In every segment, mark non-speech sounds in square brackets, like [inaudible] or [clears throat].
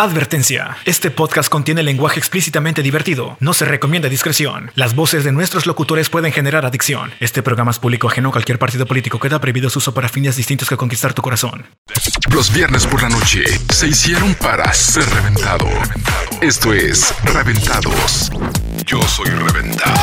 Advertencia. Este podcast contiene lenguaje explícitamente divertido. No se recomienda discreción. Las voces de nuestros locutores pueden generar adicción. Este programa es público ajeno a cualquier partido político. Queda prohibido su uso para fines distintos que conquistar tu corazón. Los viernes por la noche se hicieron para ser reventado. Esto es Reventados. Yo soy reventado.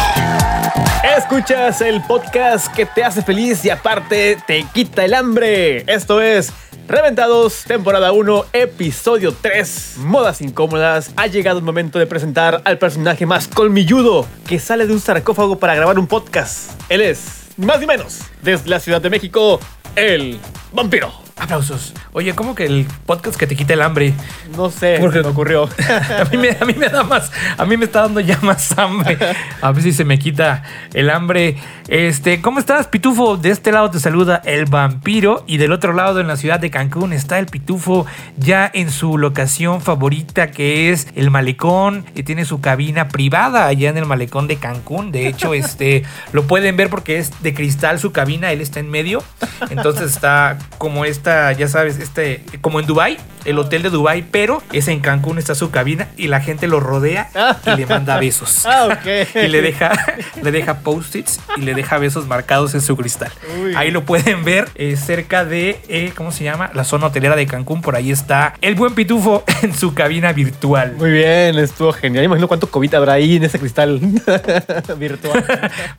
Escuchas el podcast que te hace feliz y aparte te quita el hambre. Esto es Reventados, temporada 1, episodio 3. Modas incómodas. Ha llegado el momento de presentar al personaje más colmilludo que sale de un sarcófago para grabar un podcast. Él es, ni más ni menos, desde la Ciudad de México, el vampiro. Aplausos. Oye, ¿cómo que el podcast que te quita el hambre? No sé, Porque- se me ocurrió. [laughs] A mí, me, a mí me da más, a mí me está dando ya más hambre. A ver si se me quita el hambre. Este, ¿cómo estás, Pitufo? De este lado te saluda el vampiro y del otro lado, en la ciudad de Cancún, está el Pitufo ya en su locación favorita que es el malecón y tiene su cabina privada allá en el malecón de Cancún. De hecho, [laughs] este, lo pueden ver porque es de cristal su cabina, él está en medio. Entonces está como esta, ya sabes, este, como en Dubai, el hotel de Dubai, pero es en Cancún está su cabina y la gente lo rodea y le manda besos. [laughs] Ah, ok. [laughs] Y le deja, le deja post-its y le deja besos marcados en su cristal. Uy. Ahí lo pueden ver eh, cerca de, eh, ¿cómo se llama? La zona hotelera de Cancún. Por ahí está el buen pitufo [laughs] en su cabina virtual. Muy bien, estuvo genial. Imagino cuánto COVID habrá ahí en ese cristal virtual.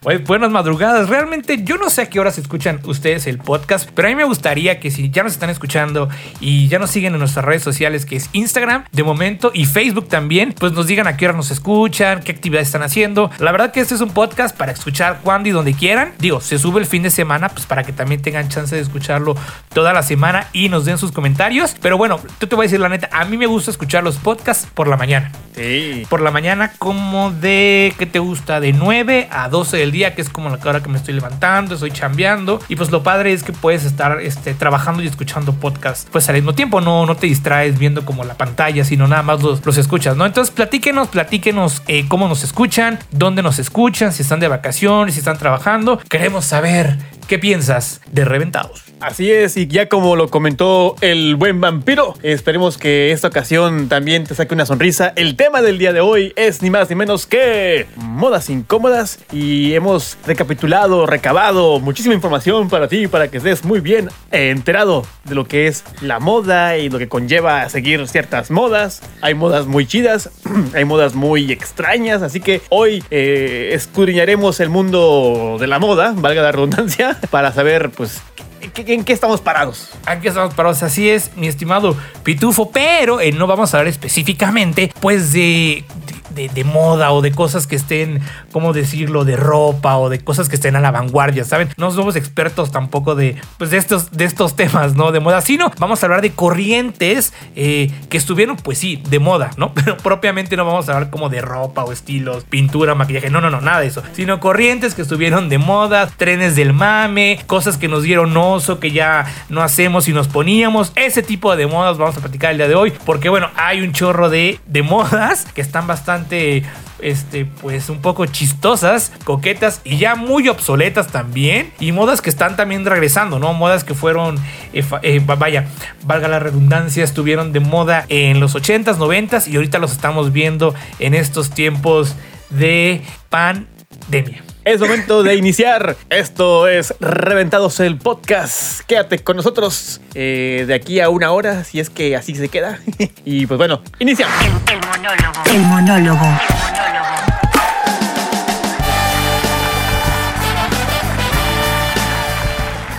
Bu- Buenas madrugadas. Realmente yo no sé a qué horas escuchan ustedes el podcast, pero a mí me gustaría que si ya nos están escuchando y ya nos siguen en nuestras redes sociales, que es Instagram de momento y Facebook también, pues nos digan a qué hora nos escuchan, qué actividades están haciendo. La verdad que este es un podcast para escuchar cuando y donde quieran. Digo, se sube el fin de semana, pues para que también tengan chance de escucharlo toda la semana y nos den sus comentarios. Pero bueno, tú te voy a decir la neta, a mí me gusta escuchar los podcasts por la mañana Sí. por la mañana como de, ¿qué te gusta? De 9 a 12 del día, que es como la hora que me estoy levantando, estoy chambeando. Y pues lo padre es que puedes estar este, trabajando y escuchando podcast pues al mismo tiempo, no, no te distraes viendo como la pantalla, sino nada más los, los escuchas, ¿no? Entonces platíquenos, platíquenos eh, cómo nos escuchan, dónde nos escuchan, si están de vacaciones, si están trabajando. Queremos saber qué piensas de Reventados. Así es, y ya como lo comentó el buen vampiro, esperemos que esta ocasión también te saque una sonrisa. El tema del día de hoy es ni más ni menos que modas incómodas y hemos recapitulado, recabado muchísima información para ti, para que estés muy bien enterado de lo que es la moda y lo que conlleva seguir ciertas modas. Hay modas muy chidas, [clears throat] hay modas muy extrañas, así que hoy eh, escudriñaremos el mundo de la moda, valga la redundancia, [laughs] para saber pues ¿qué- ¿En qué estamos parados? Aquí estamos parados, así es, mi estimado Pitufo, pero eh, no vamos a hablar específicamente, pues, de, de, moda o de cosas que estén, ¿cómo decirlo?, de ropa o de cosas que estén a la vanguardia, ¿saben? No somos expertos tampoco de, pues, de estos, de estos temas, ¿no? De moda, sino vamos a hablar de corrientes eh, que estuvieron, pues sí, de moda, ¿no? [laughs] Pero propiamente no vamos a hablar como de ropa o estilos, pintura, maquillaje, no, no, no, nada de eso, sino corrientes que estuvieron de moda, trenes del mame, cosas que nos dieron oso, que ya no hacemos y nos poníamos, ese tipo de modas vamos a platicar el día de hoy, porque bueno, hay un chorro de, de modas que están bastante, este, pues un poco chistosas, coquetas y ya muy obsoletas también, y modas que están también regresando, ¿no? Modas que fueron, eh, eh, va- vaya, valga la redundancia, estuvieron de moda en los 80s, 90s y ahorita los estamos viendo en estos tiempos de pandemia. Es momento de iniciar. Esto es Reventados el Podcast. Quédate con nosotros eh, de aquí a una hora, si es que así se queda. [laughs] y pues bueno, iniciamos. El, el monólogo. El monólogo.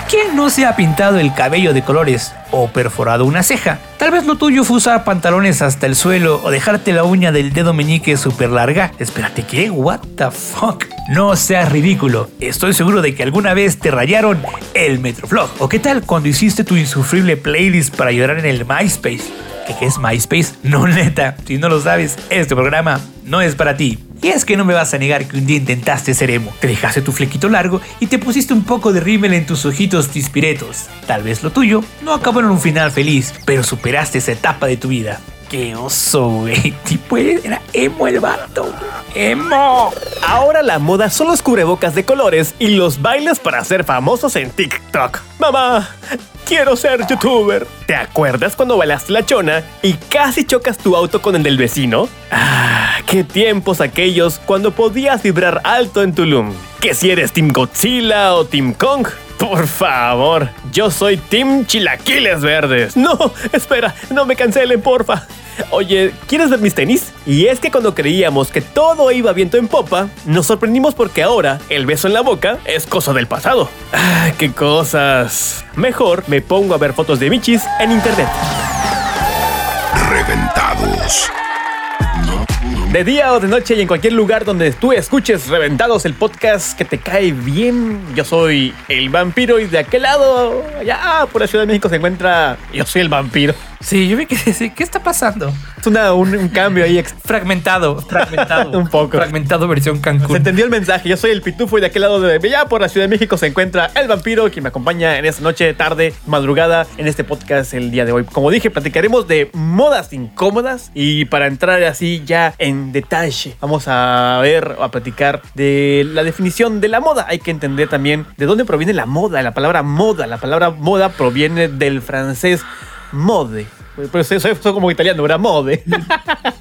¿Quién no se ha pintado el cabello de colores o perforado una ceja? Tal vez lo tuyo fue usar pantalones hasta el suelo o dejarte la uña del dedo meñique súper larga. Espérate, ¿qué? ¿What the fuck? No seas ridículo. Estoy seguro de que alguna vez te rayaron el Metroflog. ¿O qué tal cuando hiciste tu insufrible playlist para llorar en el MySpace? ¿Qué, es MySpace? No, neta, si no lo sabes, este programa no es para ti. Y es que no me vas a negar que un día intentaste ser emo. Te dejaste tu flequito largo y te pusiste un poco de rímel en tus ojitos tispiretos. Tal vez lo tuyo no acabó en un final feliz, pero superaste esa etapa de tu vida. Qué oso, güey. [laughs] Tipo, era emo el vato. ¡Emo! Ahora la moda son los cubrebocas de colores y los bailes para ser famosos en TikTok. Mamá, quiero ser youtuber. ¿Te acuerdas cuando bailaste la chona y casi chocas tu auto con el del vecino? Ah, qué tiempos aquellos cuando podías vibrar alto en Tulum. Que si eres Team Godzilla o Team Kong. Por favor, yo soy Team Chilaquiles Verdes. No, espera, no me cancelen, porfa. Oye, ¿quieres ver mis tenis? Y es que cuando creíamos que todo iba viento en popa, nos sorprendimos porque ahora el beso en la boca es cosa del pasado. Ah, qué cosas. Mejor me pongo a ver fotos de michis en internet. Reventados. De día o de noche y en cualquier lugar donde tú escuches Reventados, el podcast que te cae bien. Yo soy el vampiro y de aquel lado, allá por la Ciudad de México, se encuentra. Yo soy el vampiro. Sí, yo me quedé así. [laughs] ¿Qué está pasando? Es una- un, un cambio ahí. Fragmentado, fragmentado. [laughs] Un poco. Fragmentado versión Se Cancún. entendió el mensaje. Yo soy el pitufo y de aquel lado de allá por la Ciudad de México se encuentra el vampiro, quien me acompaña en esta noche, tarde, madrugada, en este podcast el día de hoy. Como dije, platicaremos de modas incómodas y para entrar así ya en detalle, vamos a ver a platicar de la definición de la moda. Hay que entender también de dónde proviene la moda, la palabra moda. La palabra moda proviene del francés mode. Pues eso es como italiano, ¿verdad? Mode. [laughs]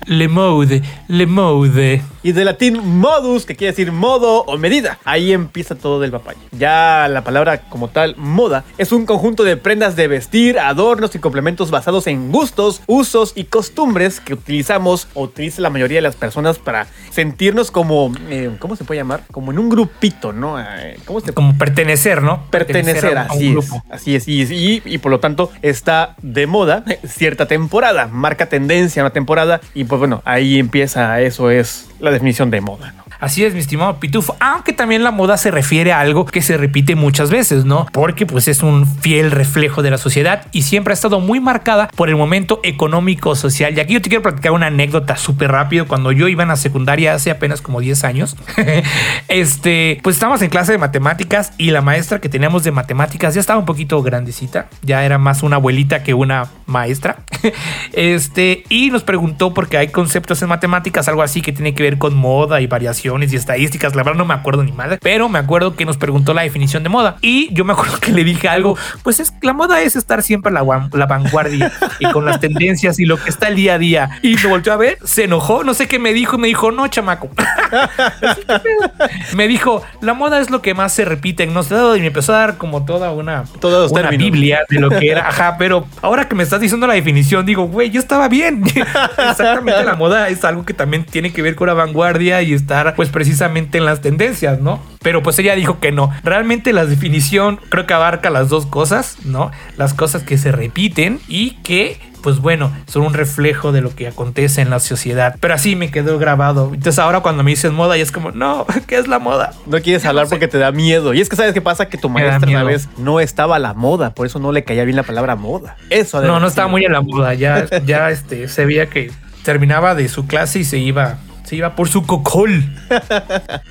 Le mode, le mode. Y de latín modus, que quiere decir modo o medida. Ahí empieza todo del papaya. Ya la palabra como tal, moda, es un conjunto de prendas de vestir, adornos y complementos basados en gustos, usos y costumbres que utilizamos o utiliza la mayoría de las personas para sentirnos como, eh, ¿cómo se puede llamar? Como en un grupito, ¿no? Eh, ¿Cómo se Como pertenecer, ¿no? pertenecer, a un- a un así es, grupo. así es, y, y- y por lo tanto está de moda cierta temporada, marca tendencia una temporada y pues bueno, ahí empieza, eso es la definición de moda. Así es, mi estimado Pitufo. Aunque también la moda se refiere a algo que se repite muchas veces, ¿no? Porque pues es un fiel reflejo de la sociedad y siempre ha estado muy marcada por el momento económico social. Y aquí yo te quiero platicar una anécdota súper rápido. Cuando yo iba en la secundaria hace apenas como 10 años, [laughs] este, pues estábamos en clase de matemáticas y la maestra que teníamos de matemáticas ya estaba un poquito grandecita. Ya era más una abuelita que una maestra. [laughs] Este, y nos preguntó porque hay conceptos en matemáticas, algo así que tiene que ver con moda y variaciones y estadísticas. La verdad no me acuerdo ni madre, pero me acuerdo que nos preguntó la definición de moda. Y yo me acuerdo [laughs] que le dije algo, pues es la moda es estar siempre a la, la vanguardia y con las tendencias y lo que está el día a día. Y me volteó a ver, se enojó, no sé qué me dijo me dijo, no, chamaco. [laughs] me dijo, la moda es lo que más se repite en nuestro y me empezó a dar como toda una, Todos una términos. biblia de lo que era. Ajá, pero ahora que me estás diciendo la definición, digo, güey, yo estaba bien. [laughs] Exactamente, la moda es algo que también tiene que ver con la vanguardia y estar, pues, precisamente en las tendencias, ¿no? Pero pues ella dijo que no. Realmente la definición creo que abarca las dos cosas, ¿no? Las cosas que se repiten y que pues bueno, son un reflejo de lo que acontece en la sociedad. Pero así me quedó grabado. Entonces ahora cuando me dices moda, ya es como, no, [laughs] ¿qué es la moda? No quieres hablar porque te da miedo. Y es que sabes qué pasa que tu maestra una vez no estaba a la moda, por eso no le caía bien la palabra moda. Eso. No, no estaba muy en la moda. Ya, ya este, se veía que terminaba de su clase y se iba, se iba por su cocol.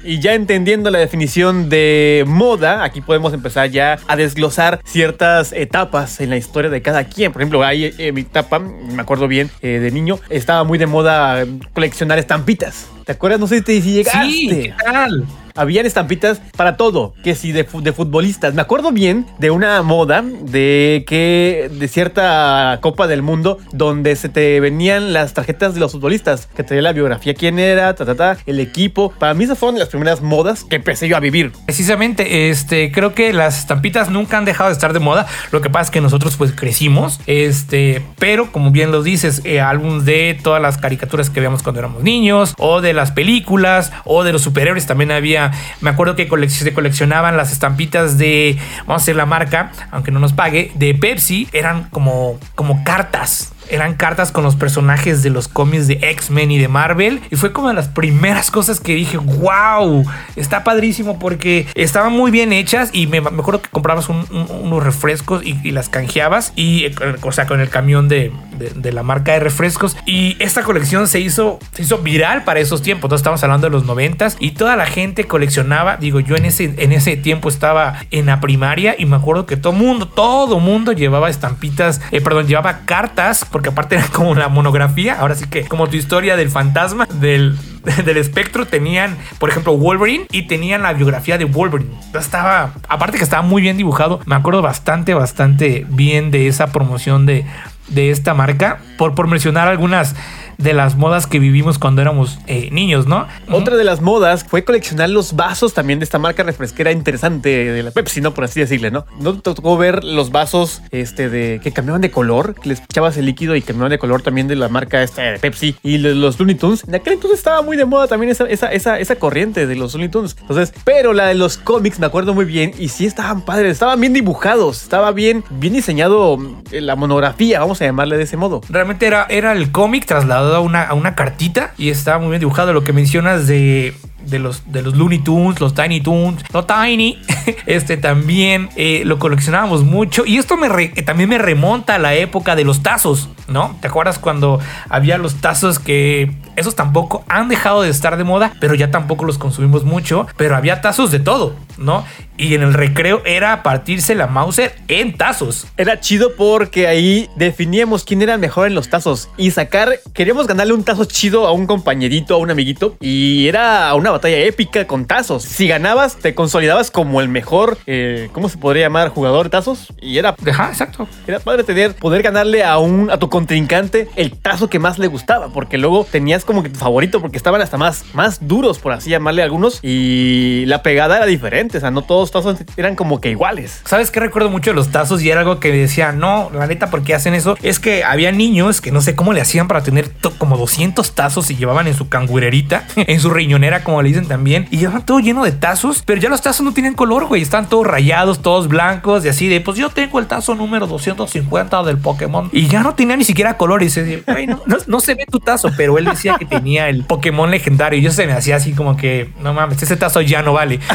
Y ya entendiendo la definición de moda, aquí podemos empezar ya a desglosar ciertas etapas en la historia de cada quien. Por ejemplo, ahí en mi etapa, me acuerdo bien, eh, de niño, estaba muy de moda eh, coleccionar estampitas. ¿Te acuerdas? No sé si si llegaste. Sí, ¿qué tal? Habían estampitas para todo, que si de, fu- de futbolistas. Me acuerdo bien de una moda de que de cierta Copa del Mundo donde se te venían las tarjetas de los futbolistas, que traía la biografía, quién era, ta, ta, ta, el equipo. Para mí esas fueron las primeras modas que empecé yo a vivir. Precisamente, este, creo que las estampitas nunca han dejado de estar de moda. Lo que pasa es que nosotros pues crecimos, este, pero como bien lo dices, eh, álbums de todas las caricaturas que veíamos cuando éramos niños, o de las películas, o de los superhéroes también había. Me acuerdo que se coleccionaban las estampitas de, vamos a hacer la marca, aunque no nos pague, de Pepsi, eran como, como cartas. Eran cartas con los personajes de los cómics de X-Men y de Marvel. Y fue como de las primeras cosas que dije, wow, está padrísimo porque estaban muy bien hechas. Y me, me acuerdo que comprabas un- un- unos refrescos y, las canjeabas. Y, eh, o sea, con el camión de, de- la marca de refrescos. Y esta colección se hizo, se hizo viral para esos tiempos. Entonces estamos hablando de los noventas. Y toda la gente coleccionaba. Digo, yo en ese, en ese tiempo estaba en la primaria. Y me acuerdo que todo mundo, todo mundo llevaba estampitas, eh, perdón, llevaba cartas porque aparte era como la monografía, ahora sí que como tu historia del fantasma, del, [laughs] del espectro, tenían, por ejemplo, Wolverine y tenían la biografía de Wolverine. Estaba, aparte que estaba muy bien dibujado, me acuerdo bastante, bastante bien de esa promoción de, de esta marca, por, por mencionar algunas de las modas que vivimos cuando éramos eh, niños, ¿no? Otra de las modas fue coleccionar los vasos también de esta marca refresquera interesante de la Pepsi, ¿no? Por así decirle, ¿no? ¿No te tocó ver los vasos este, de que cambiaban de color? Que les echabas el líquido y cambiaban de color también de la marca esta de Pepsi y los, los Looney Tunes. En aquel entonces estaba muy de moda también esa, esa, esa, esa corriente de los Looney Tunes. Entonces, pero la de los cómics me acuerdo muy bien y sí estaban padres, estaban bien dibujados, estaba bien, bien diseñado eh, la monografía, vamos a llamarle de ese modo. Realmente era, era el cómic trasladado a una, a una cartita y estaba muy bien dibujado. Lo que mencionas de, de, los, de los Looney Tunes, los Tiny Tunes, no Tiny, [laughs] este también eh, lo coleccionábamos mucho. Y esto me re- también me remonta a la época de los tazos, ¿no? ¿Te acuerdas cuando había los tazos que esos tampoco han dejado de estar de moda, pero ya tampoco los consumimos mucho? Pero había tazos de todo, ¿no? Y en el recreo era partirse la Mauser en tazos. Era chido porque ahí definíamos quién era mejor en los tazos y sacar, queríamos ganarle un tazo chido a un compañerito, a un amiguito y era batalla épica con tazos. Si ganabas, te consolidabas como el mejor, eh, ¿cómo se podría llamar? Jugador de tazos y era, Ajá, exacto. era padre tener, poder ganarle a un, a tu contrincante el tazo que más le gustaba porque luego tenías como que tu favorito porque estaban hasta más, más duros, por así llamarle a algunos y la pegada era diferente, o sea, no todos los tazos eran como que iguales. ¿Sabes qué recuerdo mucho de los tazos? Y era algo que decía, no, la neta, ¿por qué hacen eso? Es que había niños que no sé cómo le hacían para tener como 200 tazos y llevaban en su cangurerita, [laughs] en su riñonera, como le dicen también, y llevaban todo lleno de tazos, pero ya los tazos no tienen color, güey, están todos rayados, todos blancos y así de, pues yo tengo el tazo número 250 del Pokémon y ya no tenía ni siquiera color y "Güey, no, no- no se ve tu tazo, pero él decía que tenía el Pokémon legendario y yo se me hacía así como que, no mames, ese tazo ya no vale. [laughs]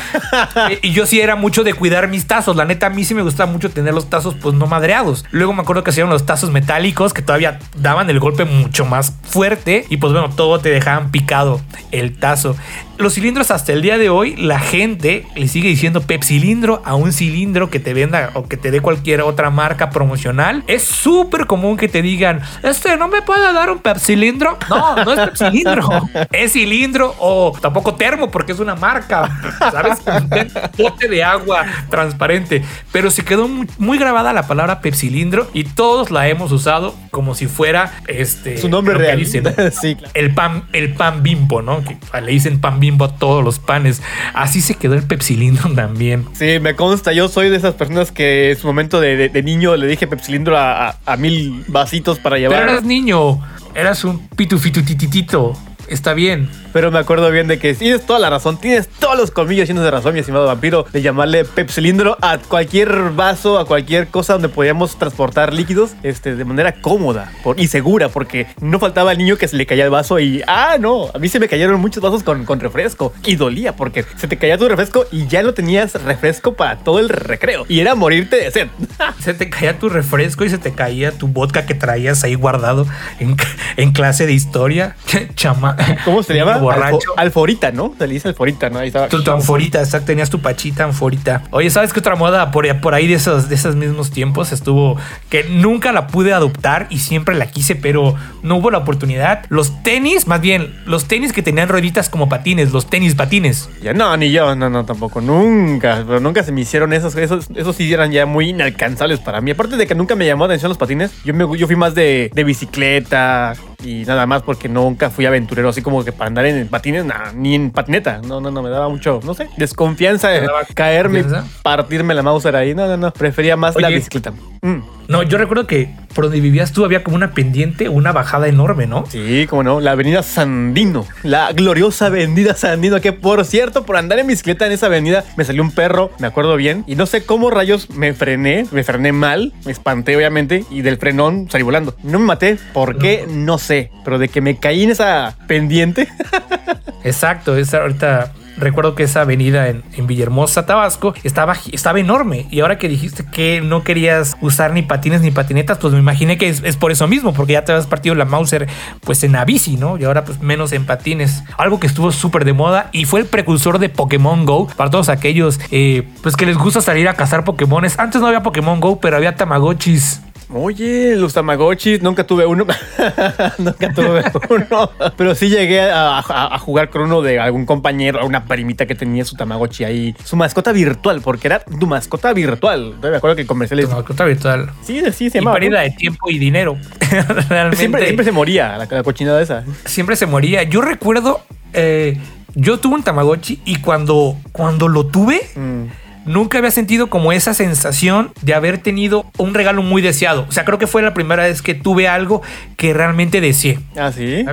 Y yo sí era mucho de cuidar mis tazos. La neta, a mí sí me gustaba mucho tener los tazos, pues no madreados. Luego me acuerdo que hacían los tazos metálicos que todavía daban el golpe mucho más fuerte. Y pues bueno, todo te dejaban picado el tazo. Los cilindros hasta el día de hoy, la gente le sigue diciendo pepsilindro a un cilindro que te venda o que te dé cualquier otra marca promocional. Es súper común que te digan, este, ¿no me puede dar un pepsilindro? No, no es pepsilindro. [laughs] es cilindro o tampoco termo porque es una marca, ¿sabes? Un [laughs] bote de agua transparente. Pero se quedó muy, muy grabada la palabra pepsilindro y todos la hemos usado como si fuera este Su nombre real. dicen, [laughs] sí, claro. el pan, el pan bimbo, ¿no? Que le dicen pan bimbo a todos los panes. Así se quedó el pepsilindro también. Sí, me consta, yo soy de esas personas que en su momento de, de- de niño le dije pepsilindro a, a- a mil vasitos para Pero llevar. eras niño, eras un pitufitutitito. Está bien. Pero me acuerdo bien de que tienes toda la razón, tienes todos los colmillos llenos de razón, mi estimado vampiro, de llamarle pepsilindro a cualquier vaso, a cualquier cosa donde podíamos transportar líquidos este, de manera cómoda por- y segura, porque no faltaba el niño que se le caía el vaso y, ah, no, a mí se me cayeron muchos vasos con, con refresco y dolía porque se te caía tu refresco y ya no tenías refresco para todo el recreo y era morirte de sed. [laughs] Se te caía tu refresco y se te caía tu vodka que traías ahí guardado en, en clase de historia. [laughs] Chama. [laughs] ¿Cómo se llama? Borracho. Alfo- alforita, ¿no? Se le dice alforita, ¿no? Ahí estaba. Tu, tu anforita, exacto, tenías tu pachita anforita. Oye, ¿sabes qué otra moda por, por ahí de esos, de esos mismos tiempos estuvo que nunca la pude adoptar y siempre la quise, pero no hubo la oportunidad? Los tenis, más bien, los tenis que tenían rueditas como patines, los tenis patines. Ya no, ni yo, no, no, tampoco, nunca, pero nunca se me hicieron esos, esos, esos sí eran ya muy inalcanzables para mí. Aparte de que nunca me llamó la atención los patines, yo, me, yo fui más de, de bicicleta y nada más porque nunca fui aventurero, así como que para andar en patines, nah, ni en patineta, no, no, no, me daba mucho, no sé, desconfianza, de caerme, partirme la mouse ahí, no, no, no, prefería más la bicicleta. Mm. No, yo recuerdo que por donde vivías tú había como una pendiente, una bajada enorme, ¿no? Sí, como no, la avenida Sandino, la gloriosa avenida Sandino, que por cierto, por andar en bicicleta en esa avenida me salió un perro, me acuerdo bien, y no sé cómo rayos me frené, me frené mal, me espanté obviamente, y del frenón salí volando. No me maté, ¿por qué? No sé, pero de que me caí en esa pendiente, [laughs] Exacto, esa ahorita recuerdo que esa avenida en, Villahermosa, Tabasco, estaba, enorme. Y ahora que dijiste que no querías usar ni patines ni patinetas, pues me imaginé que es, por eso mismo, porque ya te habías partido la Mauser pues en la ¿no? Y ahora pues menos en patines. Algo que estuvo súper de moda y fue el precursor de Pokémon Go para todos aquellos eh, pues que les gusta salir a cazar Pokémones. Antes no había Pokémon Go, pero había Tamagotchis. Oye, los Tamagotchis, nunca tuve uno. [laughs] nunca tuve uno. Pero sí llegué a, a- a jugar con uno de algún compañero, una primita que tenía su Tamagotchi ahí. Su mascota virtual, porque era tu mascota virtual. Me acuerdo que el comercial es. Tu mascota virtual. Sí, sí, se Y llamaba. pérdida ¿no? de tiempo y dinero. [laughs] Realmente. Siempre, siempre se moría la, la cochinada esa. siempre se moría. Yo recuerdo, eh, yo tuve un Tamagotchi y cuando, cuando lo tuve, Mm. Nunca había sentido como esa sensación de haber tenido un regalo muy deseado. O sea, creo que fue la primera vez que tuve algo que realmente deseé. Ah, sí.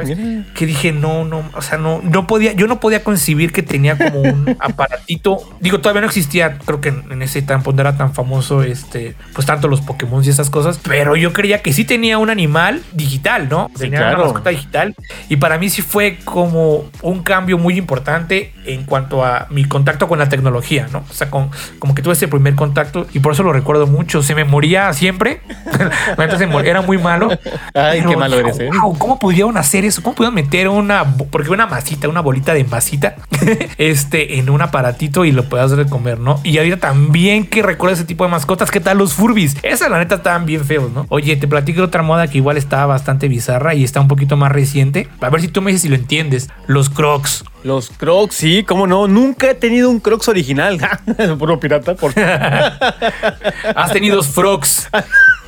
Que dije, no, no, o sea, no, no podía, yo no podía concebir que tenía como un [laughs] aparatito. Digo, todavía no existía, creo que en, en ese tiempo no era tan famoso, este, pues tanto los Pokémon y esas cosas, pero yo creía que sí tenía un animal digital, ¿no? Sí, tenía claro. una mascota digital. Y para mí sí fue como un cambio muy importante en cuanto a mi contacto con la tecnología, ¿no? O sea, con, como que tuve ese primer contacto y por eso lo recuerdo mucho. Se me moría siempre. [laughs] Era muy malo. Ay, Pero qué malo eres, ¿eh? "Wow, ¿Cómo pudieron hacer eso? ¿Cómo pudieron meter una, porque una masita, una bolita de masita, [laughs] este, en un aparatito y lo puedas de comer, ¿no? Y ahorita también que recuerdo ese tipo de mascotas, ¿qué tal los Furbis? Esas la neta estaban bien feos, ¿no? Oye, te platico de otra moda que igual está bastante bizarra y está un poquito más reciente. A ver si tú me dices si lo entiendes. Los Crocs. Los Crocs, sí, cómo no. Nunca he tenido un Crocs original. [laughs] Puro pirata. Por... [laughs] Has tenido Frogs.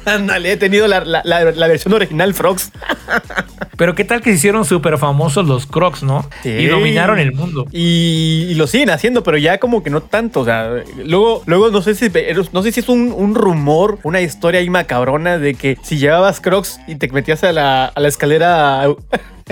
Ándale, he tenido la, la- la- la versión original Frogs. [laughs] Pero qué tal que se hicieron súper famosos los Crocs, ¿no? Sí. Y dominaron el mundo. Y, y lo siguen haciendo, pero ya como que no tanto. O sea, luego, luego no sé si no sé si es un, un rumor, una historia ahí macabrona de que si llevabas Crocs y te metías a la, a la escalera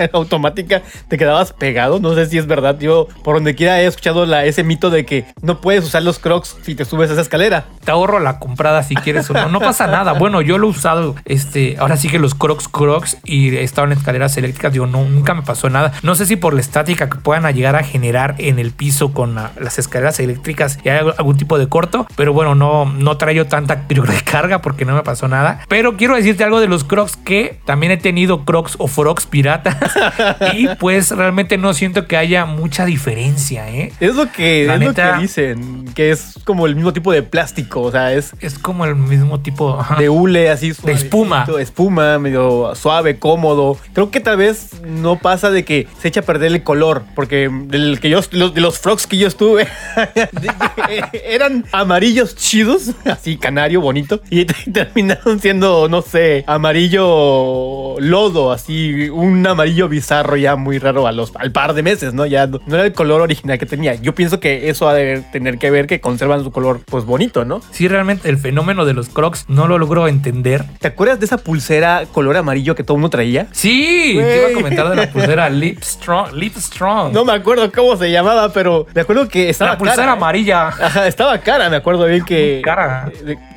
[laughs] automática, te quedabas pegado. No sé si es verdad. Yo por donde quiera he escuchado la, ese mito de que no puedes usar los Crocs si te subes a esa escalera. te ahorro la comprada si quieres o no. No pasa nada. Bueno, yo lo he usado, este, ahora sí que los crocs crocs y he estado en escaleras eléctricas, digo, no, nunca me pasó nada. No sé si por la estática que puedan llegar a generar en el piso con la- las escaleras eléctricas y hay algún tipo de corto, pero bueno, no, no traigo tanta [laughs] yo creo, carga porque no me pasó nada. Pero quiero decirte algo de los crocs que también he tenido crocs o frogs piratas [laughs] y pues realmente no siento que haya mucha diferencia, ¿eh? Es lo que, La es lo neta- que dicen, que es como el mismo tipo de plástico. O sea, es Es como el mismo tipo ajá. de hule así De espuma. espuma medio suave cómodo creo que tal vez no pasa de que se echa a perder el color porque del que yo los, de los frogs que yo estuve [laughs] eran amarillos chidos [laughs] así canario bonito y [laughs] terminaron siendo no sé amarillo lodo así un amarillo bizarro ya muy raro a los al par de meses no ya no, no era el color original que tenía yo pienso que eso ha de tener que ver que conservan su color pues bonito no Sí, realmente el fenómeno de los crocs no lo logro entender. ¿Te acuerdas de esa pulsera color amarillo que todo mundo traía? Sí, Güey. te iba a comentar de la [laughs] pulsera Lip Strong. Lip Strong. No me acuerdo cómo se llamaba, pero me acuerdo que estaba la pulsera cara, ¿eh? amarilla. Ajá, estaba cara, me acuerdo bien que. Cara.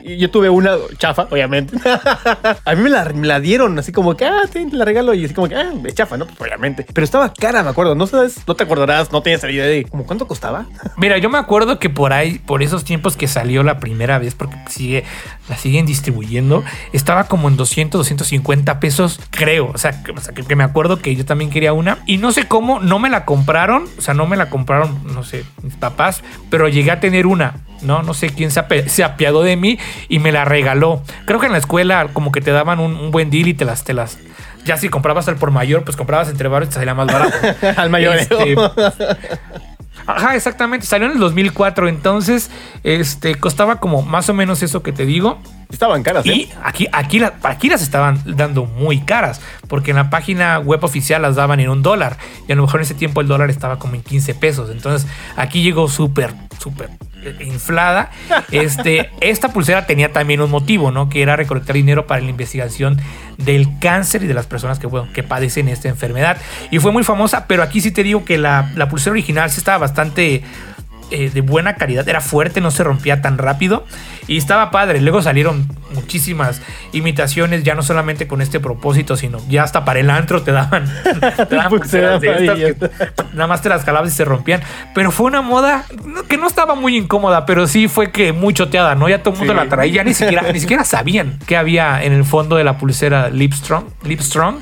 Yo tuve una chafa, obviamente. [laughs] a mí me la, me la dieron así como que, ah, te la regalo. Y así como que, ah, es chafa, ¿no? Pues obviamente. Pero estaba cara, me acuerdo. No sabes, no te acordarás, no tienes idea de como cuánto costaba. [laughs] Mira, yo me acuerdo que por ahí, por esos tiempos que salió la primera vez, porque sigue, la siguen distribuyendo, estaba como en 200, 250 pesos, creo. O sea, sea, que- que me acuerdo que yo también quería una. Y no sé cómo, no me la compraron. O sea, no me la compraron, no sé, mis papás, pero llegué a tener una. No, no sé quién se, ape- se apiadó de mí y me la regaló. Creo que en la escuela como que te daban un, un buen deal y te las, te las... Ya si comprabas al por mayor, pues comprabas entre varios y te salía más barato. [laughs] Al mayoreo. Este, Ajá, exactamente. Salió en el 2004. Entonces, este costaba como más o menos eso que te digo. Estaban caras, ¿eh? Y aquí, aquí, aquí las estaban dando muy caras. Porque en la página web oficial las daban en un dólar. Y a lo mejor en ese tiempo el dólar estaba como en 15 pesos. Entonces, aquí llegó súper, súper inflada. [laughs] Este, esta pulsera tenía también un motivo, ¿no? Que era recolectar dinero para la investigación del cáncer y de las personas que, bueno, que padecen esta enfermedad. Y fue muy famosa, pero aquí sí te digo que la, la pulsera original sí estaba bastante eh, de buena calidad, era fuerte, no se rompía tan rápido y estaba padre. Luego salieron muchísimas imitaciones, ya no solamente con este propósito, sino ya hasta para el antro te daban, [laughs] te daban pulseras de estas que nada más te las calabas y se rompían. Pero fue una moda que no estaba muy incómoda, pero sí fue que muy choteada, ¿no? Ya todo el mundo Sí. la traía, ya ni siquiera, ni siquiera sabían qué había en el fondo de la pulsera Lipstrong, Lipstrong.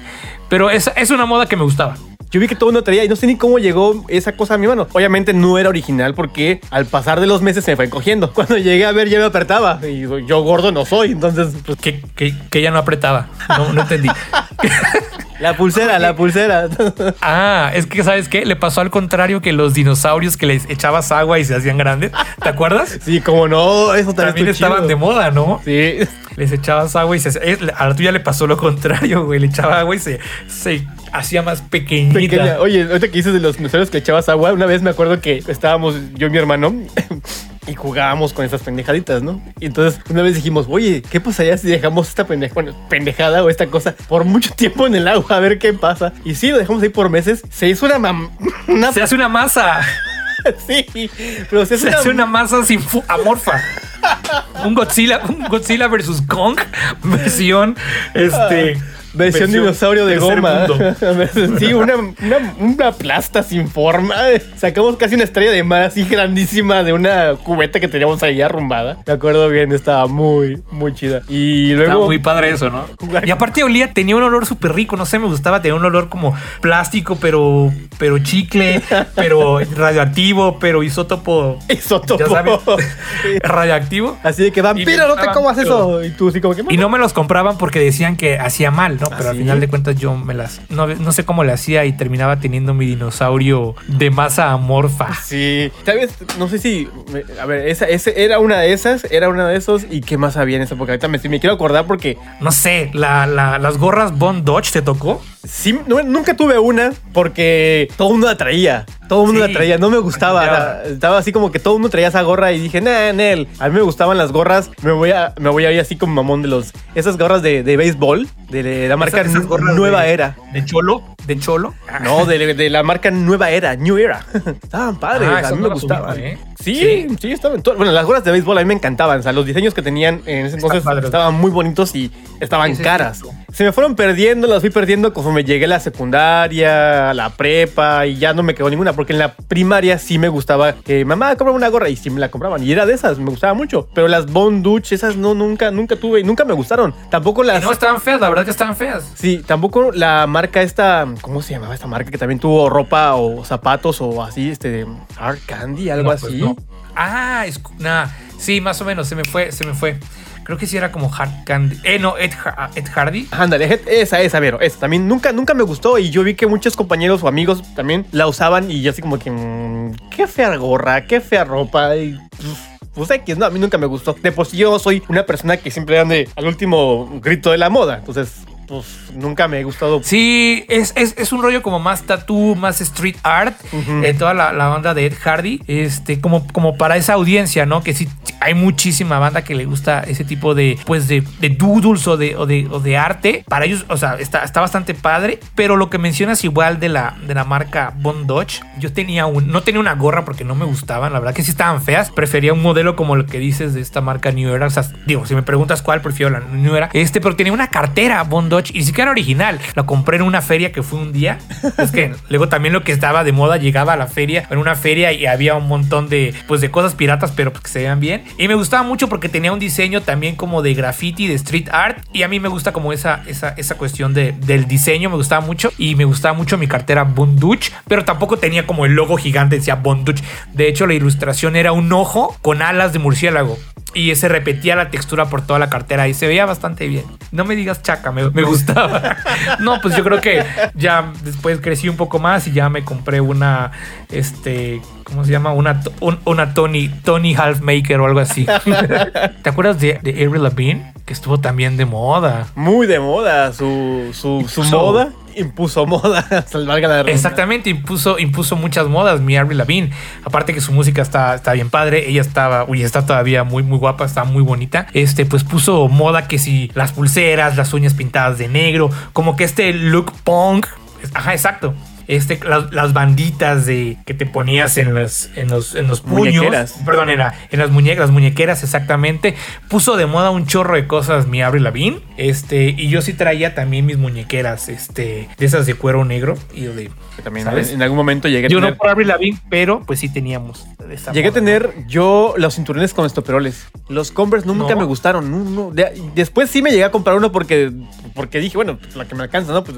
Pero es, es una moda que me gustaba. Yo vi que todo el mundo traía y no sé ni cómo llegó esa cosa a mi mano. Obviamente no era original porque al pasar de los meses se me fue cogiendo. [laughs] Cuando llegué a ver ya me apretaba y yo gordo no soy, entonces pues, Que, que, que ya no apretaba. No, no entendí. [laughs] la pulsera, la pulsera. [laughs] Ah, es que ¿sabes qué? Le pasó al contrario que los dinosaurios que les echabas agua y se hacían grandes. ¿Te acuerdas? [laughs] Sí, como no, eso también, estaban chido. de moda, ¿no? Sí. Les echabas agua y se hacía- A la tuya le pasó lo contrario, güey. Le echaba agua y se, se hacía más pequeñita. Pequeña. Oye, ahorita que dices de los dinosaurios que echabas agua, una vez me acuerdo que estábamos yo y mi hermano [laughs] y jugábamos con esas pendejaditas, ¿no? Y entonces una vez dijimos, oye, ¿qué pasaría si dejamos esta pendeja- bueno, pendejada o esta cosa por mucho [laughs] tiempo en el agua a ver qué pasa? Y sí, lo dejamos ahí por meses. Se hizo una mam... [laughs] Una... Se hace una masa. [laughs] Sí, pero se hace Se una... hace una masa sin amorfa. Un Godzilla, un Godzilla versus Kong versión este Versión dinosaurio de goma. [laughs] sí, una, una, una plasta sin forma. Sacamos casi una estrella de mar así grandísima de una cubeta que teníamos ahí arrumbada. Me acuerdo bien, estaba muy, muy chida. Y Estaba luego. muy padre eso, ¿no? Y aparte olía, tenía un olor súper rico, no sé, me gustaba, tenía un olor como plástico, pero, pero chicle, [laughs] pero radioactivo, pero isótopo. Isótopo. Ya sabes, [laughs] radioactivo. Así de que vampiro, no te comas eso. Y tú así como que. Y no me los compraban porque decían que hacía mal, ¿no? Pero ¿Ah, al sí? final de cuentas yo me las... No, no sé cómo le hacía y terminaba teniendo mi dinosaurio de masa amorfa. Sí, tal vez, no sé si, a ver, esa, ese era una de esas, era una de esos, y qué más había en esa época. Ahorita me, me quiero acordar porque No sé, la, la- las gorras Bond Dodge te tocó. sí, no- nunca tuve una porque todo el mundo la traía. Todo el mundo Sí, la traía, no me gustaba. estaba así como que todo el mundo traía esa gorra y dije, nah, Nel. A mí me gustaban las gorras. Me voy a, me voy a ir así como mamón de los. Esas gorras de, de béisbol, de, la marca Esas- esas gorras Nueva de- Era. De cholo, de cholo. No, de, de la marca Nueva Era, New Era. [laughs] Estaban padres, Ah, a mí no me gustaban. ¿eh? Sí, Sí. sí, estaban. Bueno, las gorras de béisbol a mí me encantaban. O sea, los diseños que tenían en ese entonces estaban muy bonitos y estaban caras. Se me fueron perdiendo, las fui perdiendo conforme llegué a la secundaria, a la prepa y ya no me quedó ninguna. Porque en la primaria sí me gustaba que mamá compra una gorra y sí me la compraban. Y era de esas, me gustaba mucho. Pero las Bond Dutch, esas no, nunca, nunca tuve y nunca me gustaron. Tampoco Y las. no estaban feas, la verdad que estaban feas. Sí, tampoco la marca esta, ¿cómo se llamaba esta marca? Que también tuvo ropa o zapatos o así, este, Hard Candy, algo No, pues así. no. Ah, es, nah, sí, más o menos, se me fue, se me fue. Creo que sí era como Hard Candy. Eh, no, Ed, Ha- Ed Hardy. Ándale, esa, esa, Vero, esa. También nunca, nunca me gustó y yo vi que muchos compañeros o amigos también la usaban y yo así como que, mm, qué fea gorra, qué fea ropa y... pues, Pues X, no, a mí nunca me gustó. De por sí yo soy una persona que siempre ande al último grito de la moda. Entonces, pues nunca me ha gustado. Sí, es, es, es un rollo como más tattoo, más street art, Ujú. eh, toda la, la banda de Ed Hardy, este, como, como para esa audiencia, ¿no? Que sí, hay muchísima banda que le gusta ese tipo de, pues, de, de doodles o de, o, de, o de arte. Para ellos, o sea, está, está bastante padre, pero lo que mencionas igual de la, de la marca Bond Dodge, yo tenía un, no tenía una gorra porque no me gustaban, la verdad que sí estaban feas, prefería un modelo como lo que dices de esta marca New Era, o sea, digo, si me preguntas cuál, prefiero la New Era, este, pero tenía una cartera Bond Dodge y ni siquiera original, la compré en una feria que fue un día, es que [laughs] luego también lo que estaba de moda llegaba a la feria, en una feria y había un montón de, pues de cosas piratas, pero pues, que se veían bien, y me gustaba mucho porque tenía un diseño también como de graffiti, de street art, y a mí me gusta como esa, esa, esa cuestión de, del diseño, me gustaba mucho, y me gustaba mucho mi cartera Bonduch, pero tampoco tenía como el logo gigante, decía Bonduch, de hecho la ilustración era un ojo con alas de murciélago. Y se repetía la textura por toda la cartera y se veía bastante bien. No me digas chaca, me, me gustaba. [laughs] No, pues yo creo que ya después crecí un poco más y ya me compré una, este, ¿cómo se llama? Una, un- una Tony, Tony Halfmaker o algo así. [laughs] ¿Te acuerdas de, de Avril Lavigne? Que estuvo también de moda. Muy de moda su, su, su moda. Impuso [laughs] moda. valga la redundancia. Exactamente, impuso, impuso muchas modas, mi Avril Lavigne. Aparte que su música está, está bien padre, ella estaba, uy, está todavía muy, muy guapa, está muy bonita. Este, pues puso moda que si las pulseras, las uñas pintadas de negro, como que este look punk. Ajá, exacto. Este, las, las banditas de que te ponías en los, en los, en los puños. Muñequeras. Perdón, en, la- en las muñecas, las muñequeras, exactamente. Puso de moda un chorro de cosas mi Avril Lavigne. Este, y yo sí traía también mis muñequeras, este, de esas de cuero negro. Y yo de. También ¿Sabes? en algún momento llegué a Yo tener, no por Avril Lavigne, pero pues sí teníamos. llegué a tener yo los cinturones con estoperoles. Los Converse nunca No. me gustaron. no, no. De- después sí me llegué a comprar uno porque, porque dije, bueno, pues, la que me alcanza, ¿no? Pues,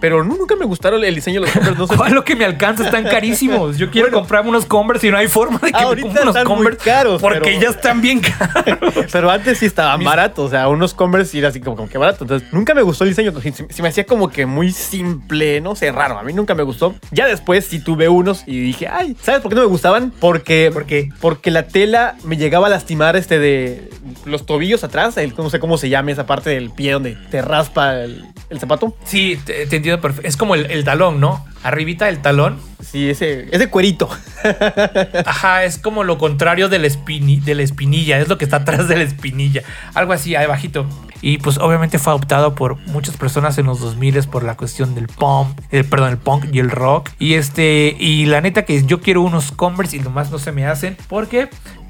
pero nunca me gustaron el diseño de los Converse. No sé. [laughs] ¿Cuál lo que me alcanza? Están carísimos. Yo quiero Bueno. comprarme unos Converse y no hay forma de que me Ahorita compre unos están muy Converse. caros, Porque pero- ya están bien caros. [laughs] Pero antes sí estaban baratos, o sea, unos Converse y era así como, como que barato. Entonces, nunca me gustó el diseño, se, se me hacía como que muy simple, no sé, raro. A mí nunca me gustó. Ya después sí tuve unos y dije, ay, ¿sabes por qué no me gustaban? Porque, ¿Por qué? porque la tela me llegaba a lastimar este de los tobillos atrás, el, no sé cómo se llama esa parte del pie donde te raspa el, el zapato. Sí, te, te perfecto. Es como el, el talón, ¿no? Arribita del talón. Sí, ese, ese cuerito. [laughs] Ajá, es como lo contrario de la, espini- de la espinilla. Es lo que está atrás de la espinilla. Algo así, ahí bajito. Y pues obviamente fue adoptado por muchas personas en los 2000 por la cuestión del punk, eh, perdón, el punk y el rock. Y este, y la neta que yo quiero unos Converse y nomás no se me hacen porque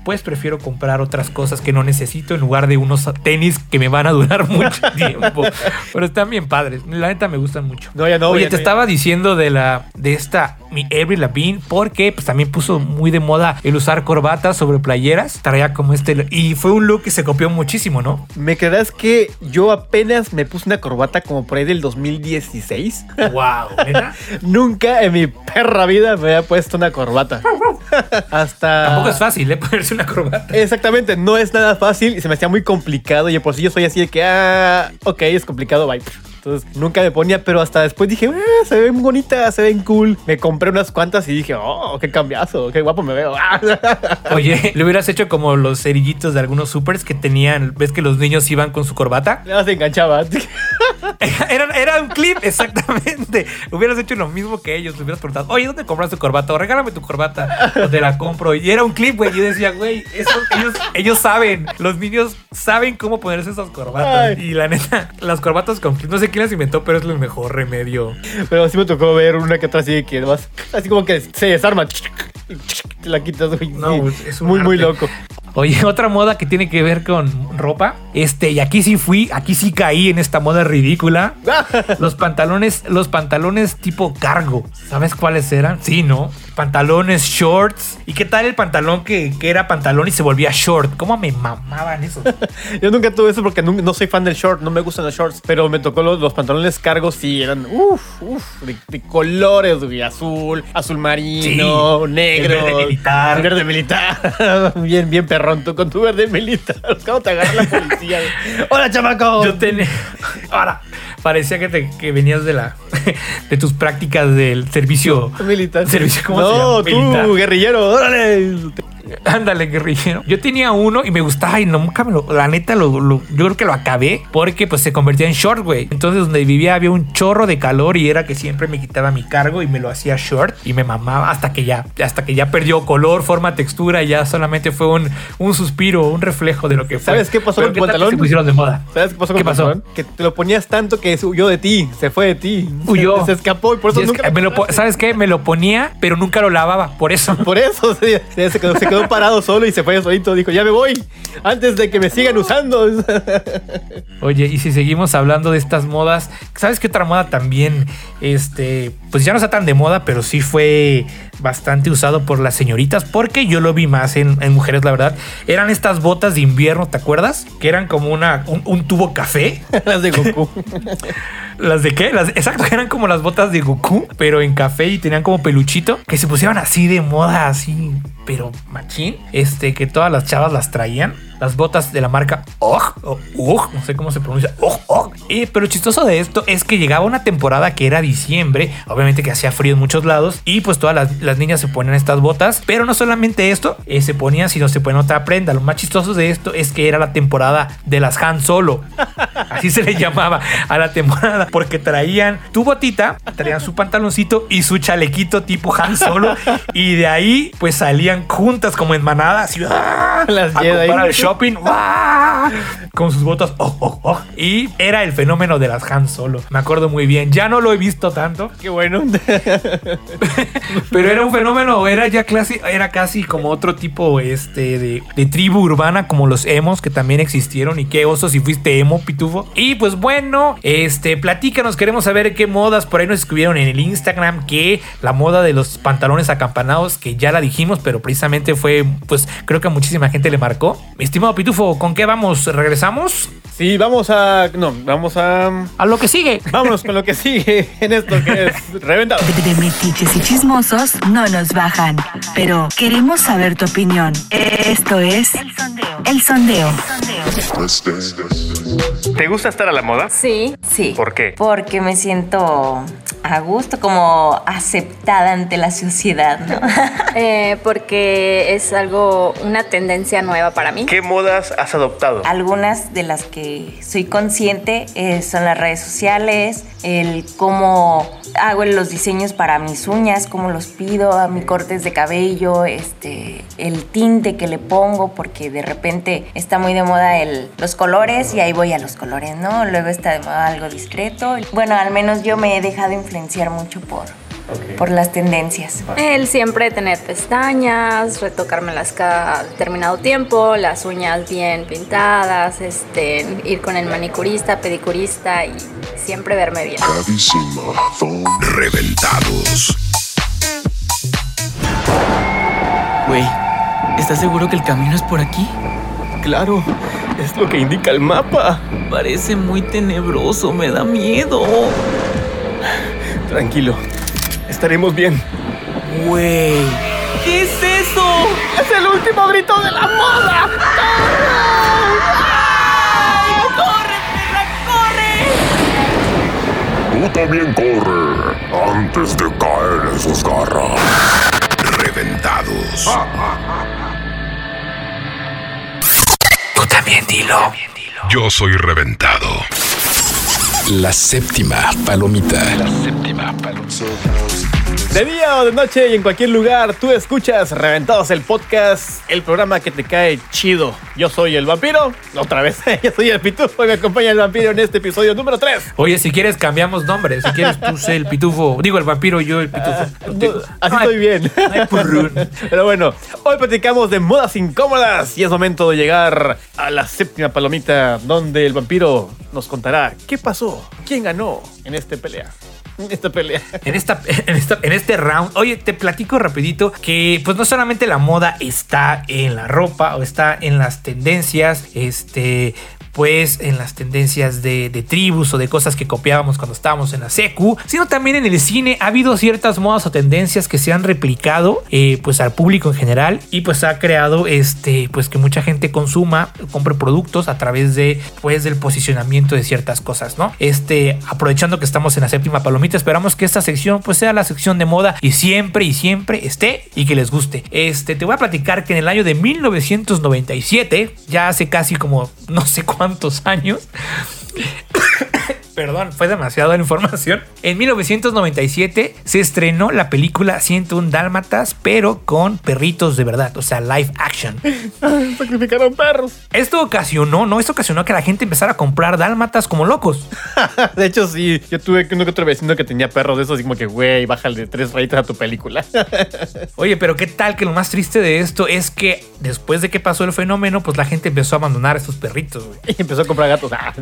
pues prefiero comprar otras cosas que no necesito en lugar de unos tenis que me van a durar [laughs] mucho tiempo. Pero están bien padres. La neta me gustan mucho. No, ya no, Oye, ya te no, ya estaba diciendo de la de esta mi Avril Lavigne porque pues también puso muy de moda el usar corbatas sobre playeras. Traía como este y fue un look que se copió muchísimo, ¿no? ¿Me creerás que yo apenas me puse una corbata como por ahí del 2016? Wow. [laughs] Nunca en mi perra vida me había puesto una corbata. Hasta. Tampoco es fácil, ¿eh? [laughs] Ponerse una corbata. Exactamente, no es nada fácil y se me hacía muy complicado. Y por sí yo soy así de que, ah, ok, es complicado, bye. Entonces nunca me ponía, pero hasta después dije, ah, se ven bonitas, se ven cool. Me compré unas cuantas y dije, oh, qué cambiazo, qué guapo me veo. [laughs] Oye, le hubieras hecho como los cerillitos de algunos supers que tenían, ves que los niños iban con su corbata. [laughs] Ya se enganchaba. [laughs] Era, era un clip, exactamente. Hubieras hecho lo mismo que ellos. Le hubieras preguntado, oye, ¿dónde compras tu corbata? O regálame tu corbata. O te la compro. Y era un clip, güey. Yo decía, güey, ellos, ellos saben. Los niños saben cómo ponerse esas corbatas. Ay. Y la neta, las corbatas con clip, no sé quién las inventó, pero es el mejor remedio. Pero sí me tocó ver una que otra así de que más, así como que se desarma. Te la quitas, güey. No, es un muy, muy loco. Oye, otra moda que tiene que ver con ropa. Este, y aquí sí fui, aquí sí caí en esta moda ridícula. [laughs] Los pantalones, los pantalones tipo cargo. ¿Sabes cuáles eran? Sí, ¿no? Pantalones, shorts. ¿Y qué tal el pantalón que, que era pantalón y se volvía short? ¿Cómo me mamaban eso? [laughs] Yo nunca tuve eso porque no, soy fan del short, no me gustan los shorts. Pero me tocó los, los pantalones cargos y eran, uff, uff, de, de colores, güey. Azul, azul marino, Sí, negro. verde militar. Verde militar. [laughs] bien, bien perrón, tú con tu verde militar. [laughs] ¿Cómo te agarra la policía? ¡Hola, chamaco! Yo tenía. Ahora, parecía que, te, que venías de la. de tus prácticas del servicio. Militar. Servicio, ¿cómo no, se llama? tú, guerrillero, órale. [laughs] Ándale, guerrillero. Yo tenía uno y me gustaba y nunca me lo. La neta, lo, lo- yo creo que lo acabé porque pues se convertía en short, güey. Entonces, donde vivía había un chorro de calor y era que siempre me quitaba mi cargo y me lo hacía short y me mamaba hasta que ya, hasta que ya perdió color, forma, textura y ya solamente fue un, un suspiro, un reflejo de lo que fue. ¿Sabes qué pasó Pero con tu ¿qué tal que pantalón? Se pusieron de moda. ¿Sabes qué pasó con ¿Qué el pantalón? Que te lo ponías tanto que huyó de ti, se fue de ti. Huyó. Se, se escapó y por eso Y es nunca me lo ¿Sabes qué? Me lo ponía, pero nunca lo lavaba. Por eso. Por eso [laughs] se- se quedó, se quedó parado solo y se fue solito. Dijo, ya me voy, antes de que me sigan usando. [laughs] Oye, y si seguimos hablando de estas modas, ¿sabes qué otra moda también? Este, pues ya no está tan de moda, pero sí fue bastante usado por las señoritas, porque yo lo vi más en, en mujeres, la verdad. Eran estas botas de invierno, ¿te acuerdas? Que eran como una, un, un tubo café. [laughs] Las de Goku. [laughs] ¿Las de qué? Las, exacto, [laughs] eran como las botas de Goku, pero en café y tenían como peluchito, que se pusieron así de moda, así, pero machín. Este, que todas las chavas las traían. Las botas de la marca OG, o no sé cómo se pronuncia, OG, OG. Eh, pero chistoso de esto es que llegaba una temporada que era diciembre, obviamente que hacía frío en muchos lados, y pues todas las, las niñas se ponían estas botas, pero no solamente esto, eh, se ponían, sino se ponían otra prenda. Lo más chistoso de esto es que era la temporada de las Han Solo. [laughs] Así se le llamaba a la temporada, porque traían tu botita, traían su pantaloncito y su chalequito tipo Han Solo, y de ahí pues salían juntas como en manada, así, ¡ah! Las a Jedi. comprar al shopping, ¡ah! con sus botas, ¡oh, oh, oh! Y era el fenómeno de las Han Solo. Me acuerdo muy bien. Ya no lo he visto tanto, Qué bueno. [laughs] pero era un fenómeno, era ya casi, era casi como otro tipo este, de, de tribu urbana, como los emos que también existieron. Y qué oso si fuiste emo, pitufo. Y pues bueno, este, platícanos, queremos saber qué modas por ahí nos escribieron en el Instagram. Que la moda de los pantalones acampanados, que ya la dijimos, pero precisamente fue, pues creo que a muchísima gente le marcó. Mi estimado pitufo, ¿con qué vamos? ¿Regresamos? Sí, vamos a. No, vamos a. A lo que sigue. Vámonos con lo que sigue en esto que es reventado. De metiches y chismosos no nos bajan, pero queremos saber tu opinión. Esto es El Sondeo. ¿Te gusta estar a la moda? Sí, Sí. ¿Por qué? Porque me siento a gusto, como aceptada ante la sociedad, ¿no? [laughs] eh, porque es algo, una tendencia nueva para mí. ¿Qué modas has adoptado? Algunas de las que soy consciente eh, son las redes sociales, el cómo hago los diseños para mis uñas, cómo los pido, a mi cortes de cabello, este, el tinte que le pongo, porque de repente está muy de moda el, los colores y ahí voy a los colores, ¿no? Luego está de moda algo discreto. Bueno, al menos yo me he dejado influenciar mucho por, por las tendencias. El siempre tener pestañas, retocármelas cada determinado tiempo, las uñas bien pintadas, este, ir con el manicurista, pedicurista y siempre verme bien. Reventados. Güey, ¿estás seguro que el camino es por aquí? Claro, es lo que indica el mapa. Parece muy tenebroso, me da miedo. Tranquilo, estaremos bien. Güey, ¿qué es eso? ¡Es el último grito de la moda! Tú también corre antes de caer en sus garras. Reventados. Tú también dilo. Yo soy reventado. La séptima palomita. De día o de noche y en cualquier lugar, tú escuchas Reventados el podcast, el programa que te cae chido. Yo soy el vampiro, otra vez, [laughs] yo soy el pitufo y me acompaña el vampiro en este episodio número 3. Oye, si quieres cambiamos nombre. Si quieres tú sé el pitufo. Digo el vampiro, yo el pitufo. Contigo. Así estoy bien. ay, purrún. [laughs] Pero bueno, hoy platicamos de modas incómodas y es momento de llegar a la séptima palomita donde el vampiro nos contará qué pasó, quién ganó en esta pelea. En esta pelea. [laughs] En, esta, en, esta- en este round, oye, te platico rapidito que pues no solamente la moda está en la ropa o está en las tendencias, este, pues en las tendencias de, tribus o de cosas que copiábamos cuando estábamos en la secu, sino también en el cine ha habido ciertas modas o tendencias que se han replicado eh, pues al público en general y pues ha creado este, pues que mucha gente consuma, compre productos a través de pues del posicionamiento de ciertas cosas, ¿no? Este, aprovechando que estamos en la séptima palomita, esperamos que esta sección pues sea la sección de moda y siempre y siempre esté y que les guste. Este, te voy a platicar que en el año de 1997, ya hace casi como no sé cuántos años, Perdón, fue demasiada la información. En 1997 se estrenó la película 101 Dálmatas, pero con perritos de verdad, o sea, live action. [laughs] Sacrificaron perros. Esto ocasionó, ¿no? Esto ocasionó que la gente empezara a comprar dálmatas como locos. [laughs] De hecho, sí, yo tuve uno que otro vecino que tenía perros de esos, así como que, güey, bájale tres rayitas a tu película. [laughs] Oye, pero qué tal que lo más triste de esto es que después de que pasó el fenómeno, pues la gente empezó a abandonar a estos perritos, güey. y empezó a comprar gatos. Ah.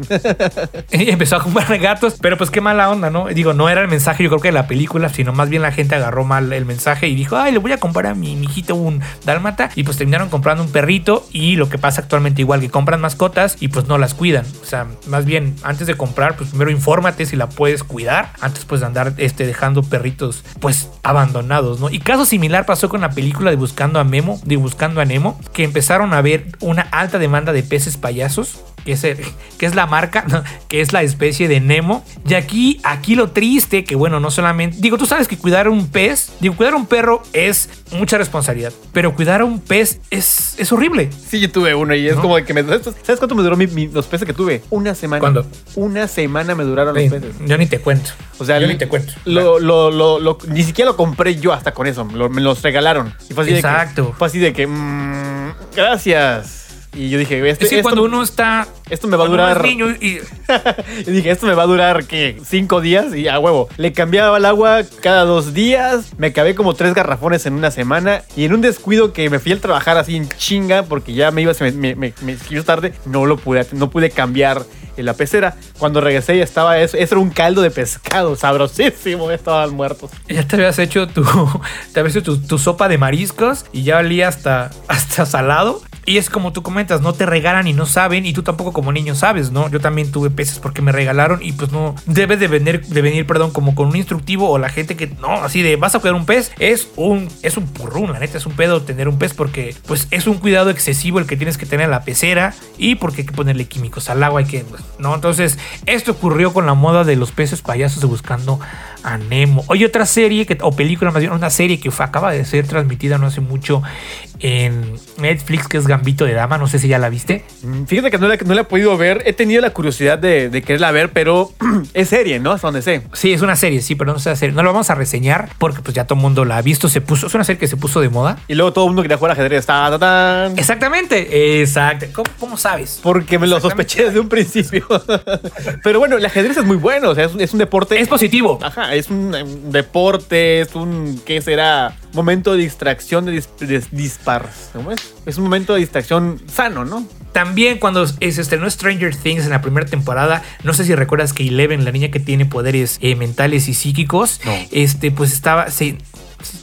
Y empezó a comprar gatos, pero pues qué mala onda, ¿no? Digo, no era el mensaje, yo creo que de la película, sino más bien la gente agarró mal el mensaje y dijo, ay, le voy a comprar a mi mijito un dálmata. Y pues terminaron comprando un perrito. Y lo que pasa actualmente, igual que compran mascotas y pues no las cuidan. O sea, más bien, antes de comprar, pues primero infórmate si la puedes cuidar, antes pues de andar este, dejando perritos pues abandonados, ¿no? Y caso similar pasó con la película de Buscando a Memo, de Buscando a Nemo, que empezaron a ver una alta demanda de peces payasos que es, el- que es la marca, [laughs] ¿no? que es la especie de Nemo. Y aquí, aquí lo triste, que bueno, no solamente, digo, tú sabes que cuidar un pez, digo, cuidar un perro es mucha responsabilidad, pero cuidar a un pez es, es horrible. Sí, yo tuve uno y es ¿No? como que me. ¿Sabes cuánto me duró mi- mi- los peces que tuve? Una semana. ¿Cuándo? Una semana me duraron los peces. yo ni te cuento. O sea, yo ni te cuento. Lo, lo, lo, lo- ni siquiera lo compré yo hasta con eso. me los regalaron. Y fue así Exacto. De que, fue así de que. mm, Gracias. Y yo dije, este, Es que esto, cuando uno está. esto me va a durar. niño y. [laughs] y dije, esto me va a durar, ¿qué? Cinco días y a huevo. Le cambiaba el agua cada dos días. Me acabé como tres garrafones en una semana. Y en un descuido que me fui a trabajar así en chinga porque ya me iba, me, me, me- me escribió tarde, no lo pude, no pude cambiar en la pecera. Cuando regresé ya estaba, eso, eso era un caldo de pescado, sabrosísimo, estaban muertos. Ya te habías hecho tu. [laughs] Te habías hecho tu, tu sopa de mariscos y ya olía hasta, [laughs] hasta salado. Y es como tú comentas, no te regalan y no saben, y tú tampoco como niño sabes, ¿no? Yo también tuve peces porque me regalaron y pues no. Debe de venir, de venir, perdón, como con un instructivo o la gente que. No, así de vas a cuidar un pez. Es un. Es un purrún, la neta, es un pedo tener un pez porque pues es un cuidado excesivo el que tienes que tener en la pecera y porque hay que ponerle químicos al agua, hay que. pues, ¿No? Entonces, esto ocurrió con la moda de los peces payasos buscando a Nemo. Oye, otra serie que, o película más bien, una serie que fue, acaba de ser transmitida no hace mucho en Netflix, que es Gambito de Dama. No sé si ya la viste. Mm, Fíjate que no la, no la he podido ver. He tenido la curiosidad de, de quererla ver, pero [clears throat] es serie, ¿no? Hasta donde sé. Sí, es una serie, sí, pero no una serie. No la vamos a reseñar porque pues ya todo el mundo la ha visto. Se puso, es una serie que se puso de moda. Y luego todo el mundo quería jugar ajedrez. Ta, ta, tan. Exactamente, exacto. ¿Cómo, cómo sabes? Porque me lo sospeché desde un principio. [laughs] Pero bueno, el ajedrez es muy bueno. O sea, es, un- es un deporte. Es positivo. Ajá, es un, um, deporte, es un. ¿Qué será? Momento de distracción, de, dis- de dispar. ¿Cómo es? Es un momento de distracción sano, ¿no? También cuando se estrenó Stranger Things en la primera temporada, no sé si recuerdas que Eleven, la niña que tiene poderes eh, mentales y psíquicos, No. este, pues estaba. se-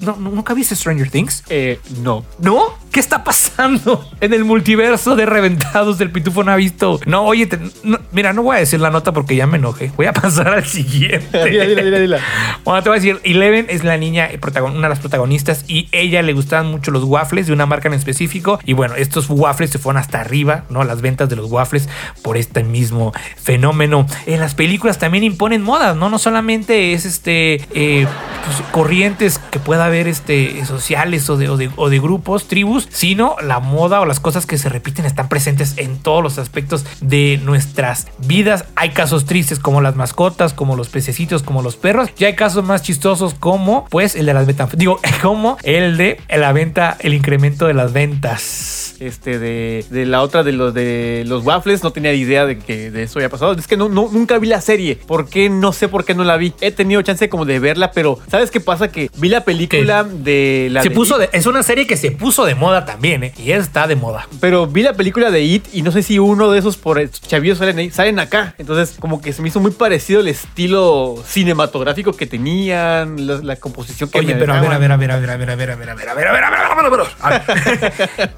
no, no- ¿Nunca viste Stranger Things? Eh, no. ¿No? ¿Qué está pasando [laughs] en el multiverso de reventados del pitufo no ha visto? No, oye, te- no, mira, no voy a decir la nota porque ya me enojé. Voy a [laughs] pasar al siguiente. Dila, [laughs] dila, dila, dila. Bueno, te voy a decir, Eleven es la niña, eh, una de las protagonistas, y ella le gustaban mucho los waffles de una marca en específico. Y bueno, estos waffles se fueron hasta arriba, ¿no? Las ventas de los waffles por este mismo fenómeno. En las películas también imponen modas, ¿no? No solamente es este eh, pues, corrientes que pueda haber este, sociales o de, o de- o de grupos, tribus, sino la moda o las cosas que se repiten están presentes en todos los aspectos de nuestras vidas. Hay casos tristes como las mascotas, como los pececitos, como los perros, y hay casos más chistosos como pues el de las ventas, [laughs] digo, [laughs] como el de la venta, el incremento de las ventas. Este, de, de la otra de los de los waffles, no tenía idea de que de eso había pasado. Es que no, no- nunca vi la serie. ¿Por qué? No sé por qué no la vi. He tenido chance como de verla, pero ¿sabes qué pasa? Que vi la película de la se de puso de- es una serie que se puso de moda también, ¿eh? Y está de moda. Pero vi la película de It y no sé si uno de esos por chavillos salen ahí, salen acá. Entonces, como que se me hizo muy parecido el estilo cinematográfico que tenían, la, la composición que Oye, pero a ver, a ver, a ver, a ver, a ver, a ver, a ver, a ver, a ver, a ver, a ver, a ver, a ver, a ver.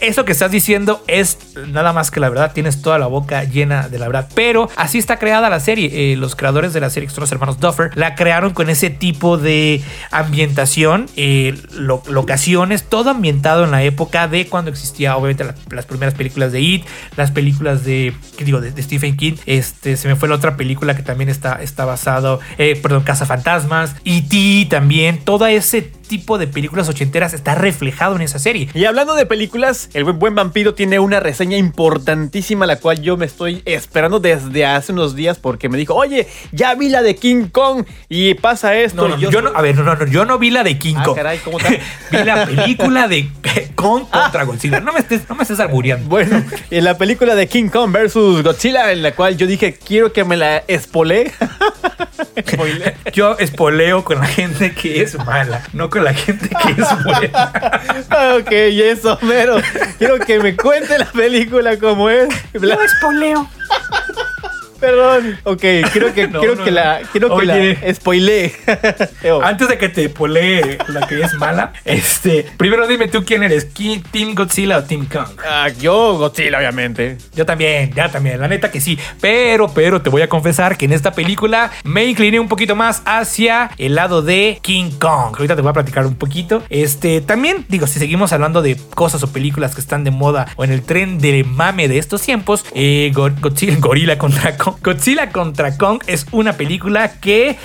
Eso que estás diciendo es nada más que la verdad. Tienes toda la boca llena de la verdad. Pero así está creada la serie. Eh, los creadores de la serie, que son los hermanos Duffer, la crearon con ese tipo de ambientación, eh, lo- locaciones, todo ambientado en la época de cuando existía, obviamente, la- las primeras películas de It, las películas de, ¿qué digo? De Stephen King. Este, se me fue la otra película que también está, está basado, eh, perdón, Casa Fantasmas, E.T. también, todo ese tipo de películas ochenteras está reflejado en esa serie. Y hablando de películas, El Buen, Vampiro tiene una reseña importantísima, la cual yo me estoy esperando desde hace unos días porque me dijo, oye, ya vi la de King Kong y pasa esto. No, no, yo, no, a ver, no, no, yo no vi la de King Ah, Kong. caray, ¿cómo [laughs] vi la película de [laughs] Kong contra Godzilla. No me estés, no me estés albureando. Bueno, en la película de King Kong versus Godzilla, en la cual yo dije, quiero que me la espolé. [laughs] [laughs] Yo espoleo con la gente que es mala, no con la gente que es buena. [laughs] ok, y eso, mero. Quiero que me cuente la película como es. Bla- espoleo. Perdón. Ok, quiero que, [laughs] No, no, que la, quiero que Oye. la spoilee. [laughs] Eo. Antes de que te polee la que es mala, este, primero dime tú quién eres, ¿Qui- Team Godzilla o Team Kong. Ah, yo, Godzilla, obviamente. Yo también, ya también, la neta que sí. Pero, pero te voy a confesar que en esta película me incliné un poquito más hacia el lado de King Kong. Ahorita te voy a platicar un poquito. Este, también, digo, si seguimos hablando de cosas o películas que están de moda o en el tren de mame de estos tiempos, eh, Go- Godzilla, [laughs] Gorilla contra Kong. Godzilla contra Kong es una película que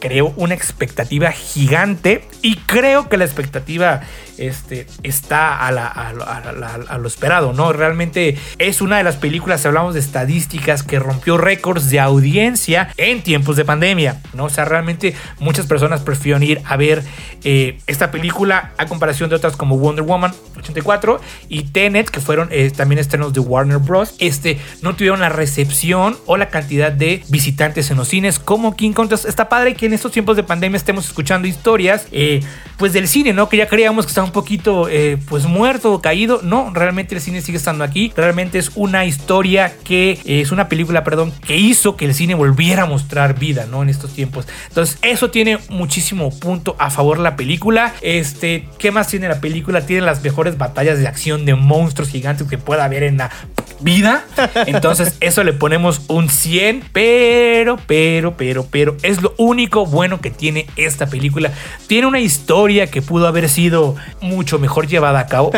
creó una expectativa gigante y creo que la expectativa este, está a, la- a lo- esperado, ¿no? Realmente es una de las películas, hablamos de estadísticas, que rompió récords de audiencia en tiempos de pandemia, ¿no? O sea, realmente muchas personas prefieren ir a ver eh, esta película a comparación de otras como Wonder Woman 84 y Tenet, que fueron eh, también estrenos de Warner Bros. Este no tuvieron la recepción o la cantidad de visitantes en los cines como King. Entonces, está padre que en estos tiempos de pandemia estemos escuchando historias, eh, pues del cine, ¿no? Que ya creíamos que estaba un poquito, eh, pues muerto o caído. No, realmente el cine sigue estando aquí. Realmente es una historia que eh, es una película, perdón, que hizo que el cine volviera a mostrar vida, ¿no? En estos tiempos. Entonces, eso tiene muchísimo punto a favor la película. Este, ¿qué más tiene la película? Tiene las mejores batallas de acción de monstruos gigantes que pueda haber en la vida. Entonces, eso le ponemos un 100, pero, pero, pero, pero, es lo único bueno que tiene esta película. Tiene una historia que pudo haber sido mucho mejor llevada a cabo.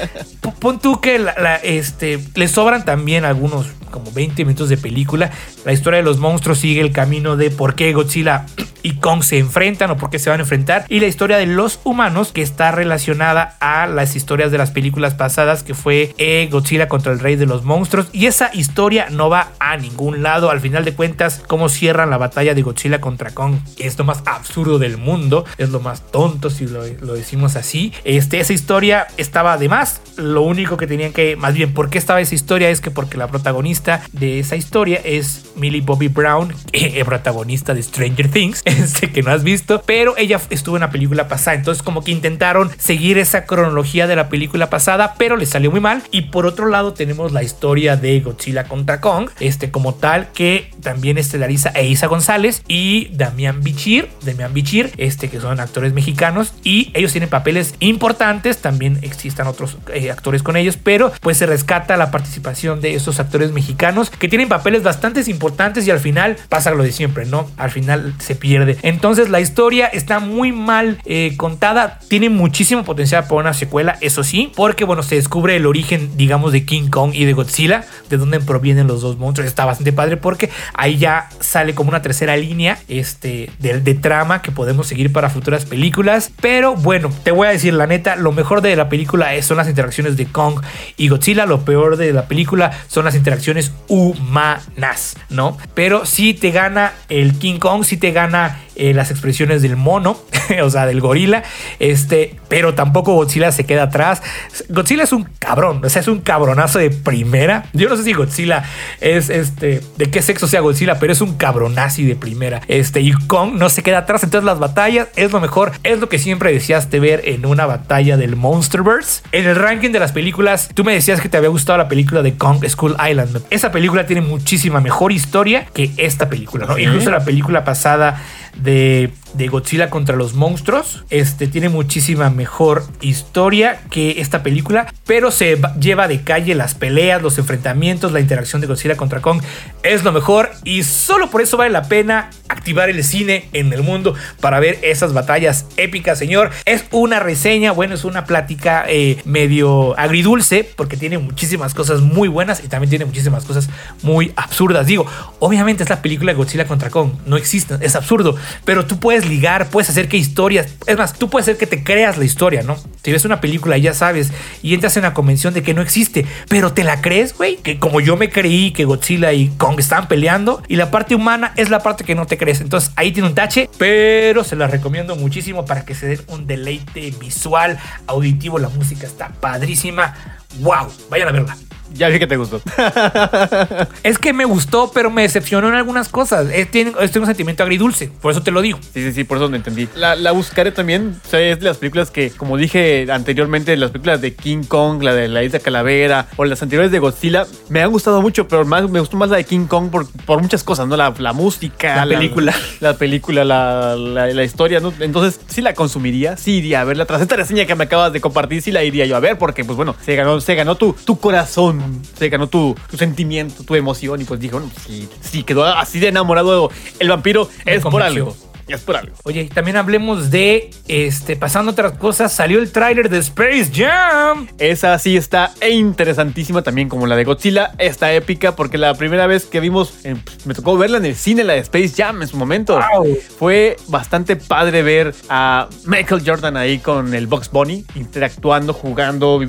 [laughs] Pon tú que la- la, este, le sobran también algunos como 20 minutos de película. La historia de los monstruos sigue el camino de por qué Godzilla y Kong se enfrentan o por qué se van a enfrentar. Y la historia de los humanos que está relacionada a las historias de las películas pasadas que fue eh, Godzilla contra el rey de los monstruos. Y esa historia no va a ningún lado. Al final de cuentas, cómo cierran la batalla de Godzilla contra Kong es lo más absurdo del mundo. Es lo más tonto si lo, lo decimos así. Este, esa historia estaba de más. Lo único que tenían que, más bien, ¿por qué estaba esa historia? Es que porque la protagonista de esa historia es Millie Bobby Brown, [laughs] eh, protagonista de Stranger Things, [laughs] este que no has visto, pero ella estuvo en la película pasada. Entonces, como que intentaron seguir esa cronología de la película pasada, pero le salió muy mal. Y por otro lado, tenemos la historia de Godzilla contra Kong, este como tal, que también estelariza a Isa González y Damián Bichir, Damián Bichir, este que son actores mexicanos y ellos tienen papeles importantes, también existan otros eh, actores con ellos, pero pues se rescata la participación de esos actores mexicanos que tienen papeles bastante importantes y al final pasa lo de siempre, ¿no? Al final se pierde. Entonces la historia está muy mal eh, contada, tiene muchísimo potencial para una secuela, eso sí, porque bueno, se descubre el origen, digamos, de King Kong y de Godzilla, de dónde provienen los dos monstruos, está bastante padre porque ahí ya sale como una tercera línea este, de, trama que podemos seguir para futuras películas, pero bueno, te voy a decir la neta, lo mejor de la película son las interacciones de Kong y Godzilla, lo peor de la película son las interacciones humanas, ¿no? Pero si te gana el King Kong, si te gana sea, eh, las expresiones del mono, [laughs] o sea, del gorila, este, pero tampoco Godzilla se queda atrás. Godzilla es un cabrón, o sea, es un cabronazo de primera. Yo no sé si Godzilla es este, de qué sexo sea Godzilla, pero es un cabronazi de primera. Este, y Kong no se queda atrás, entonces las batallas es lo mejor, es lo que siempre deseaste ver en una batalla del Monsterverse. En el ranking de las películas, tú me decías que te había gustado la película de Kong School Island. Esa película tiene muchísima mejor historia que esta película, ¿no? Incluso la película pasada de, de Godzilla contra los monstruos. Este tiene muchísima mejor historia que esta película, pero se va- lleva de calle las peleas, los enfrentamientos, la interacción de Godzilla contra Kong. Es lo mejor y solo por eso vale la pena activar el cine en el mundo para ver esas batallas épicas, señor. Es una reseña, bueno, es una plática eh, medio agridulce porque tiene muchísimas cosas muy buenas y también tiene muchísimas cosas muy absurdas. Digo, obviamente es la película de Godzilla contra Kong, no existe, es absurdo, pero tú puedes ligar, puedes hacer que historias, es más, tú puedes hacer que te creas la historia, ¿no? Si ves una película y ya sabes y entras en la convención de que no existe, pero te la crees, güey, que como yo me creí que Godzilla y Kong estaban peleando y la parte humana es la parte que no te crees. Entonces ahí tiene un tache, pero se la recomiendo muchísimo para que se den un deleite visual, auditivo, la música está padrísima. Wow, vayan a verla. Ya vi que te gustó. [laughs] Es que me gustó, pero me decepcionó en algunas cosas. Es, tiene, es un sentimiento agridulce, por eso te lo digo. Sí, sí, sí, por eso no entendí. La, la buscaré también. O sea, es de las películas que, como dije anteriormente, las películas de King Kong, la de la Isla Calavera o las anteriores de Godzilla, me han gustado mucho, pero más, me gustó más la de King Kong por, por muchas cosas, ¿no? La, la música, La película. La, película, la, la- la historia, ¿no? Entonces, sí la consumiría, sí iría a verla. Tras esta reseña que me acabas de compartir, sí la iría yo a ver, porque, pues bueno, se ganó, se ganó tu, tu corazón, se ganó tu, tu sentimiento, tu emoción, y pues dije, bueno, sí, sí, quedó así de enamorado el vampiro, Me es por algo. Es por algo. Oye, y también hablemos de, este, pasando otras cosas, salió el tráiler de Space Jam. Esa sí está interesantísima también como la de Godzilla. Está épica porque la primera vez que vimos, eh, me tocó verla en el cine, la de Space Jam en su momento. Wow. Fue bastante padre ver a Michael Jordan ahí con el Box Bunny, interactuando, jugando.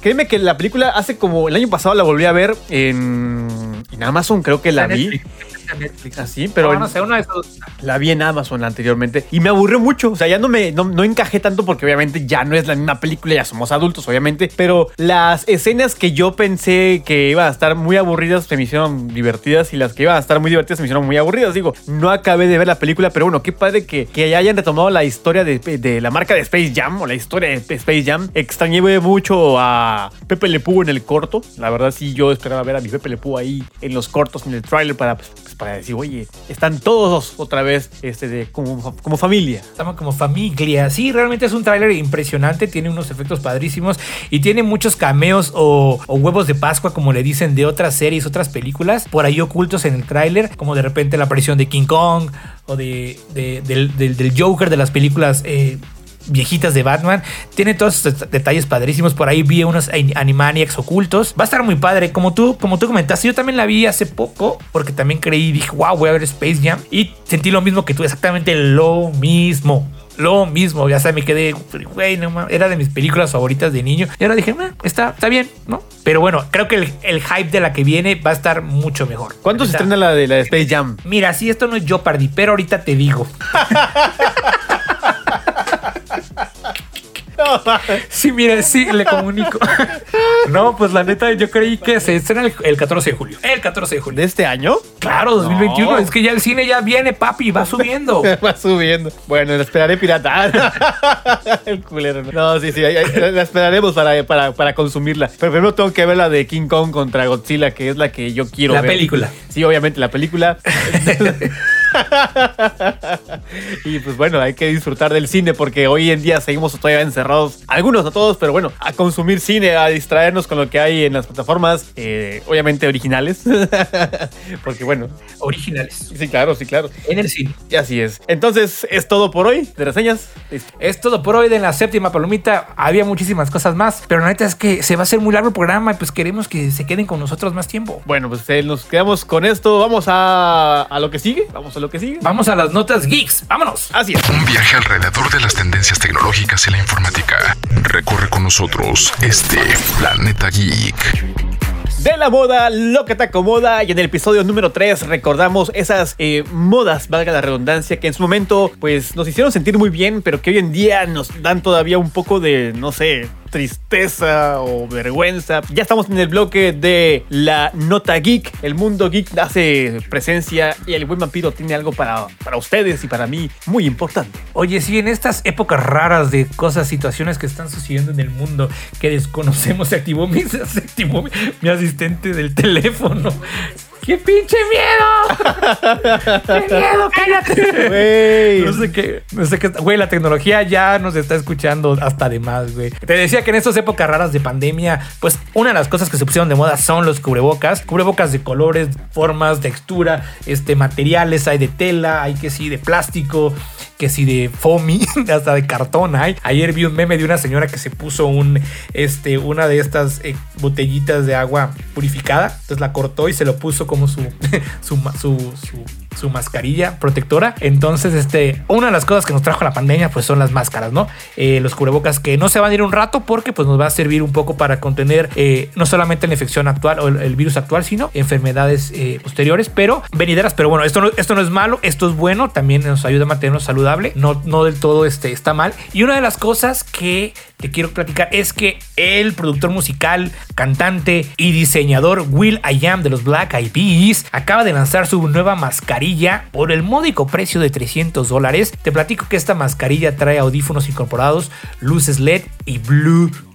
Créeme que la película hace como el año pasado la volví a ver en, en Amazon, creo que la vi. Netflix. Así, pero No, no sé, una de esas la vi en Amazon anteriormente y me aburrió mucho. O sea, ya no me no, no encajé tanto porque obviamente ya no es la misma película, ya somos adultos, obviamente. Pero las escenas que yo pensé que iban a estar muy aburridas se me hicieron divertidas y las que iban a estar muy divertidas se me hicieron muy aburridas. Digo, no acabé de ver la película, pero bueno, qué padre que, que hayan retomado la historia de, de la marca de Space Jam o la historia de Space Jam. Extrañé mucho a Pepe Le Pew en el corto. La verdad, sí, yo esperaba ver a mi Pepe Le Pew ahí en los cortos, en el tráiler para, para decir, oye, están todos otra vez este, como, como familia. Estamos como familia. Sí, realmente es un tráiler impresionante, tiene unos efectos padrísimos y tiene muchos cameos o, huevos de Pascua, como le dicen, de otras series, otras películas, por ahí ocultos en el tráiler, como de repente la aparición de King Kong o de, de- del, del- del Joker de las películas. eh, viejitas de Batman. Tiene todos estos detalles padrísimos. Por ahí vi unos ani- Animaniacs ocultos. Va a estar muy padre. Como tú, como tú comentaste, yo también la vi hace poco. Porque también creí, dije, wow, voy a ver Space Jam. Y sentí lo mismo que tú, exactamente lo mismo. Lo mismo, ya sabes, me quedé, güey, no mames, era de mis películas favoritas de niño. Y ahora dije, "Ah, está, está bien, ¿no? Pero bueno, creo que el, el hype de la que viene va a estar mucho mejor. ¿Cuándo se estrena la de la de Space Jam? Mira, sí, esto no es Jeopardy, pero ahorita te digo. [laughs] [laughs] Sí, mire, sí, le comunico. [laughs] No, pues la neta, yo creí que se estrena el, el 14 de julio. El 14 de julio. ¿De este año? Claro, 2021. No. Es que ya el cine ya viene, papi, va subiendo. [laughs] Va subiendo. Bueno, la esperaré pirata. el culero. No, No, sí, sí. La esperaremos para, para, para consumirla. Pero primero tengo que ver la de King Kong contra Godzilla, que es la que yo quiero La ver. película. Sí, obviamente, la película. [laughs] y pues bueno, hay que disfrutar del cine porque hoy en día seguimos todavía encerrados, algunos, no todos, pero bueno, a consumir cine, a distraernos con lo que hay en las plataformas, eh, obviamente originales. [laughs] porque bueno, Originales. sí, claro, sí, claro. En el cine. Y así es. Entonces, es todo por hoy de reseñas. Listo. Es todo por hoy de la séptima palomita. Había muchísimas cosas más, pero la neta es que se va a hacer muy largo el programa y pues queremos que se queden con nosotros más tiempo. Bueno, pues eh, nos quedamos con esto. Vamos a, a lo que sigue. Vamos a lo que sigue. Vamos a las notas geeks. Vámonos. Así es. Un viaje alrededor de las tendencias tecnológicas y la informática. Recorre con nosotros este planeta geek. De la moda, lo que te acomoda. Y en el episodio número 3 recordamos esas eh, modas, valga la redundancia, que en su momento pues nos hicieron sentir muy bien, pero que hoy en día nos dan todavía un poco de, no sé, tristeza o vergüenza. Ya estamos en el bloque de la nota geek. El mundo geek hace presencia y el buen vampiro tiene algo para, para ustedes y para mí muy importante. Oye, sí, en estas épocas raras de cosas, situaciones que están sucediendo en el mundo que desconocemos, se activó mi, [laughs] mi asistente del teléfono. ¡Qué pinche miedo! ¡Qué miedo! ¡Cállate! Güey. No sé qué, no sé qué, güey, la tecnología ya nos está escuchando hasta de más, güey. Te decía que en estas épocas raras de pandemia, pues una de las cosas que se pusieron de moda son los cubrebocas, cubrebocas de colores, formas, textura, este, materiales, hay de tela, hay que sí de plástico, que sí de foamy, [laughs] hasta de cartón hay. Ayer vi un meme de una señora que se puso un, este, una de estas eh, botellitas de agua purificada, entonces la cortó y se lo puso como su, [laughs] su, su, su, su mascarilla protectora. Entonces, este, una de las cosas que nos trajo la pandemia, pues son las máscaras, ¿no? Eh, los cubrebocas que no se van a ir un rato porque pues nos va a servir un poco para contener eh, no solamente la infección actual o el, virus actual, sino enfermedades eh, posteriores, pero venideras. Pero bueno, esto no, esto no es malo, esto es bueno, también nos ayuda a mantenernos saludable, no, no del todo este, está mal. Y una de las cosas que te quiero platicar es que el productor musical, cantante y diseñador Will I Am de los Black Eyed Peas acaba de lanzar su nueva mascarilla por el módico precio de 300 dólares. Te platico que esta mascarilla trae audífonos incorporados, luces LED y Bluetooth.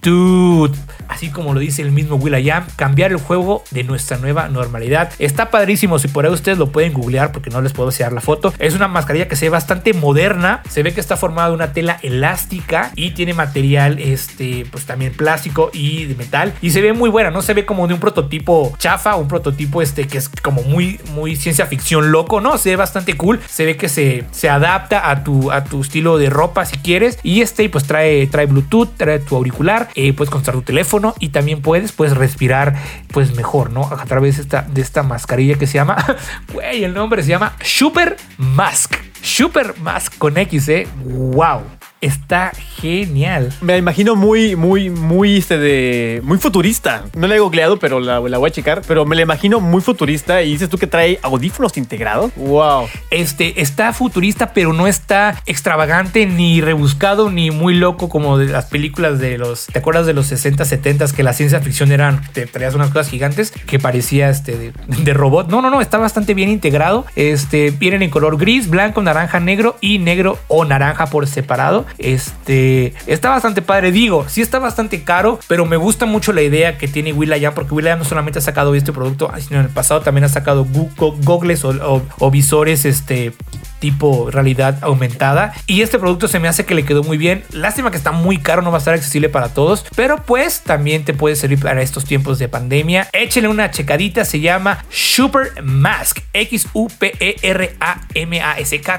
Así como lo dice el mismo Will.i.am, cambiar el juego de nuestra nueva normalidad. Está padrísimo, si por ahí ustedes lo pueden googlear porque no les puedo enseñar la foto. Es una mascarilla que se ve bastante moderna, se ve que está formada de una tela elástica y tiene material este pues también plástico y de metal. Y se ve muy buena, no se ve como de un prototipo chafa, un prototipo este que es como muy muy ciencia ficción loco, no, se ve bastante cool, se ve que se, se adapta a tu a tu estilo de ropa si quieres. Y este pues trae trae Bluetooth, trae tu auricular, eh, puedes conectar tu teléfono y también puedes respirar pues mejor, ¿no? A través de esta, de esta mascarilla que se llama, [laughs] güey, el nombre se llama Super Mask. Super Mask con X, ¿eh? ¡Wow! Está genial. Me imagino muy, muy, muy, este de, muy futurista. No la he googleado, pero la, la, voy a checar. Pero me la imagino muy futurista. Y dices tú que trae audífonos integrados. Wow. Este está futurista, pero no está extravagante, ni rebuscado, ni muy loco como de las películas de los. ¿Te acuerdas de los 60, 70 que la ciencia ficción eran. Te traías unas cosas gigantes que parecía este de, de robot. No, no, no. Está bastante bien integrado. Este vienen en color gris, blanco, naranja, negro y negro o naranja por separado. Este está bastante padre. Digo, sí está bastante caro, pero me gusta mucho la idea que tiene Will.i.am porque Will.i.am no solamente ha sacado este producto, sino en el pasado también ha sacado goggles o, o, o visores este tipo realidad aumentada. Y este producto se me hace que le quedó muy bien. Lástima que está muy caro, no va a estar accesible para todos. Pero pues también te puede servir para estos tiempos de pandemia. Échenle una checadita, se llama Super Mask. X-U-P-E-R-A-M-A-S-K,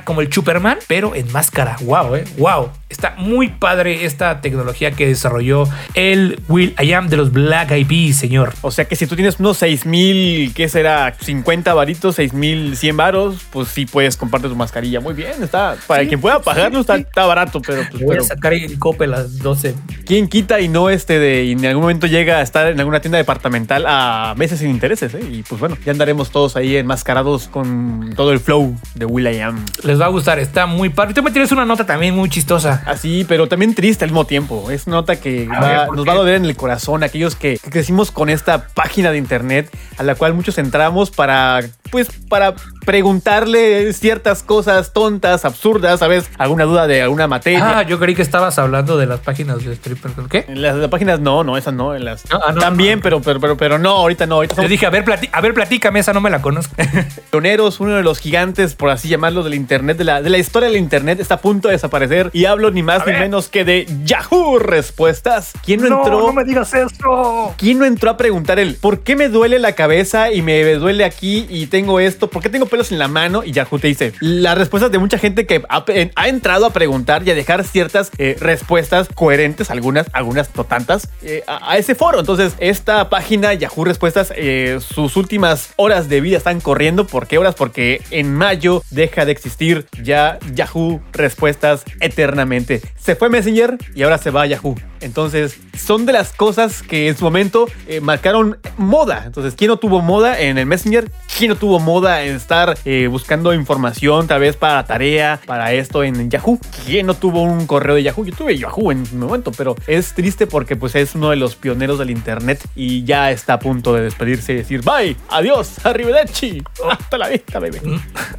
como el Superman, pero en máscara. Wow, eh. Wow. Está muy padre esta tecnología que desarrolló el Will I Am de los Black Eyed señor. O sea que si tú tienes unos 6000, ¿qué será? 50 varitos, 6100 varos, pues sí puedes comprarte tu mascarilla. Muy bien, está. Para sí, quien pueda pagarlo, sí, está, sí. está, barato, pero. Pues, Voy pero, a sacar el cope a las 12. ¿Quién quita y no este de. Y en algún momento llega a estar en alguna tienda departamental a meses sin intereses, ¿eh? Y pues bueno, ya andaremos todos ahí enmascarados con todo el flow de Will I Am. Les va a gustar, está muy padre. Tú me tienes una nota también muy chistosa. Así, pero también triste al mismo tiempo. Es nota que va, ver, nos va a doler en el corazón. Aquellos que, que crecimos con esta página de internet a la cual muchos entramos para, pues, para preguntarle ciertas cosas tontas, absurdas, ¿sabes? Alguna duda de alguna materia. Ah, yo creí que estabas hablando de las páginas de stripper. ¿Qué? En las, las páginas no, no, esas no. En las, ah, no también, no. Pero, pero, pero, pero no, ahorita no. Ahorita somos... Dije, a ver, platí a ver, platícame, esa no me la conozco. [laughs] Pioneros, uno de los gigantes, por así llamarlo, del internet, de la, de la historia del internet, está a punto de desaparecer. Y hablo ni más a ni ver. menos que de Yahoo Respuestas. ¿Quién no, no entró? No me digas eso. ¿Quién no entró a preguntar el por qué me duele la cabeza y me duele aquí y tengo esto? ¿Por qué tengo pelos en la mano? Y Yahoo te dice las respuestas de mucha gente que ha, entrado a preguntar y a dejar ciertas eh, respuestas coherentes, algunas, algunas no tantas, eh, a, ese foro. Entonces, esta página Yahoo Respuestas, eh, sus últimas horas de vida están corriendo. ¿Por qué horas? Porque en mayo deja de existir ya Yahoo Respuestas eternamente. Se fue Messenger y ahora se va a Yahoo. Entonces, son de las cosas que en su momento marcaron moda. Entonces, ¿quién no tuvo moda en el Messenger? ¿Quién no tuvo moda en estar buscando información, vez para tarea, para esto en Yahoo? ¿Quién no tuvo un correo de Yahoo? Yo tuve Yahoo en un momento, pero es triste porque pues es uno de los pioneros del Internet y ya está a punto de despedirse y decir, bye, adiós, arrivederci, hasta la vista, bebé.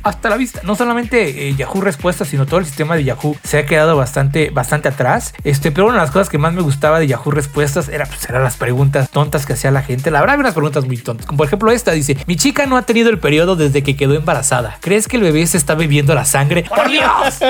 Hasta la vista. No solamente eh, Yahoo Respuestas, sino todo el sistema de Yahoo se ha quedado bastante, bastante atrás. Este, pero una de las cosas que más me gustaba de Yahoo Respuestas era, pues, eran las preguntas tontas que hacía la gente. La verdad, había unas preguntas muy tontas. Como por ejemplo esta, dice, mi chica no ha tenido el periodo desde que quedó embarazada. ¿Crees que el bebé se está bebiendo la sangre? ¡Por Dios!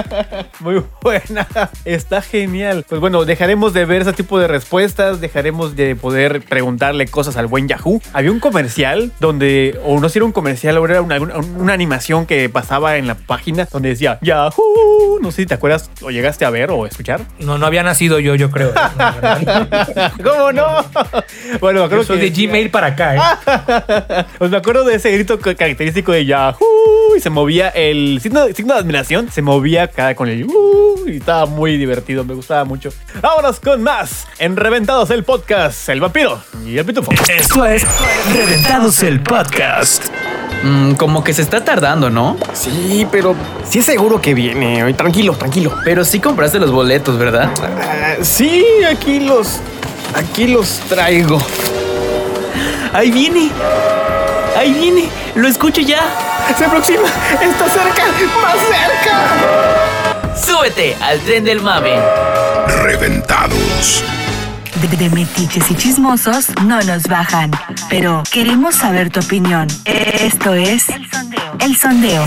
[laughs] muy buena. Está genial. Pues bueno, dejaremos de ver ese tipo de respuestas, dejaremos de poder preguntarle cosas al buen Yahoo. Había un comercial donde, o no sé si era un comercial o era una, una, una animación que pasaba en la página donde decía Yahoo. No sé si te acuerdas o llegaste a ver o escuchar. No, no había nacido yo, yo creo. [laughs] [laughs] ¿Cómo no? Bueno, me acuerdo soy que... de Gmail para acá. ¿eh? pues me acuerdo de ese grito característico de Yahoo y se movía el signo, signo de admiración, se movía cada con el uh, y estaba muy divertido, me gustaba mucho. Vámonos con más en Reventados el podcast, el vampiro y el pitufo. Esto es Reventados el podcast. Mm, como que se está tardando, ¿no? Sí, pero sí es seguro que viene. Tranquilo, tranquilo. Pero sí compraste los boletos, ¿verdad? Uh, sí, aquí los. Aquí los traigo. Ahí viene. Ahí viene. Lo escucho ya. Se aproxima. Está cerca. Más cerca. Súbete al tren del mame. Reventados. De, de metiches y chismosos no nos bajan, pero queremos saber tu opinión. Esto es El Sondeo.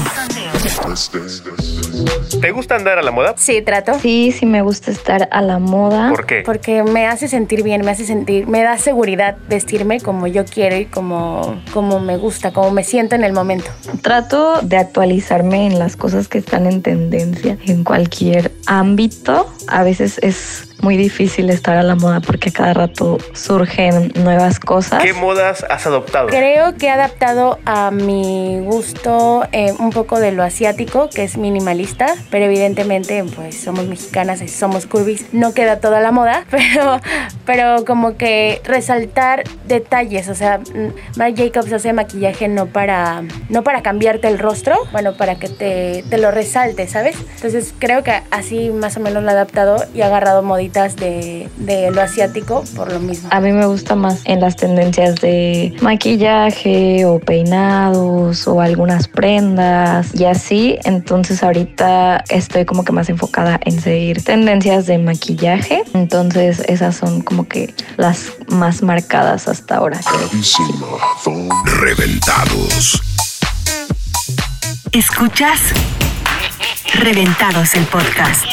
¿Te gusta andar a la moda? Sí, trato. Sí, sí me gusta estar a la moda. ¿Por qué? Porque me hace sentir bien, me hace sentir, me da seguridad vestirme como yo quiero y como, como me gusta, como me siento en el momento. Trato de actualizarme en las cosas que están en tendencia en cualquier ámbito. A veces es muy difícil estar a la moda porque a cada rato surgen nuevas cosas. ¿Qué modas has adoptado? Creo que he adaptado a mi gusto eh, un poco de lo asiático, que es minimalista, pero evidentemente pues somos mexicanas y somos curvis. No queda toda la moda, [laughs] pero, pero como que resaltar detalles, o sea, mm, Marc Jacobs hace maquillaje no para, no para cambiarte el rostro, bueno, para que te, te lo resalte, ¿sabes? Entonces creo que así más o menos lo he adaptado y he agarrado de, de lo asiático por lo mismo. A mí me gusta más en las tendencias de maquillaje o peinados o algunas prendas y así. Entonces ahorita estoy como que más enfocada en seguir tendencias de maquillaje. Entonces esas son como que las más marcadas hasta ahora. Reventados. Escuchas Reventados el podcast.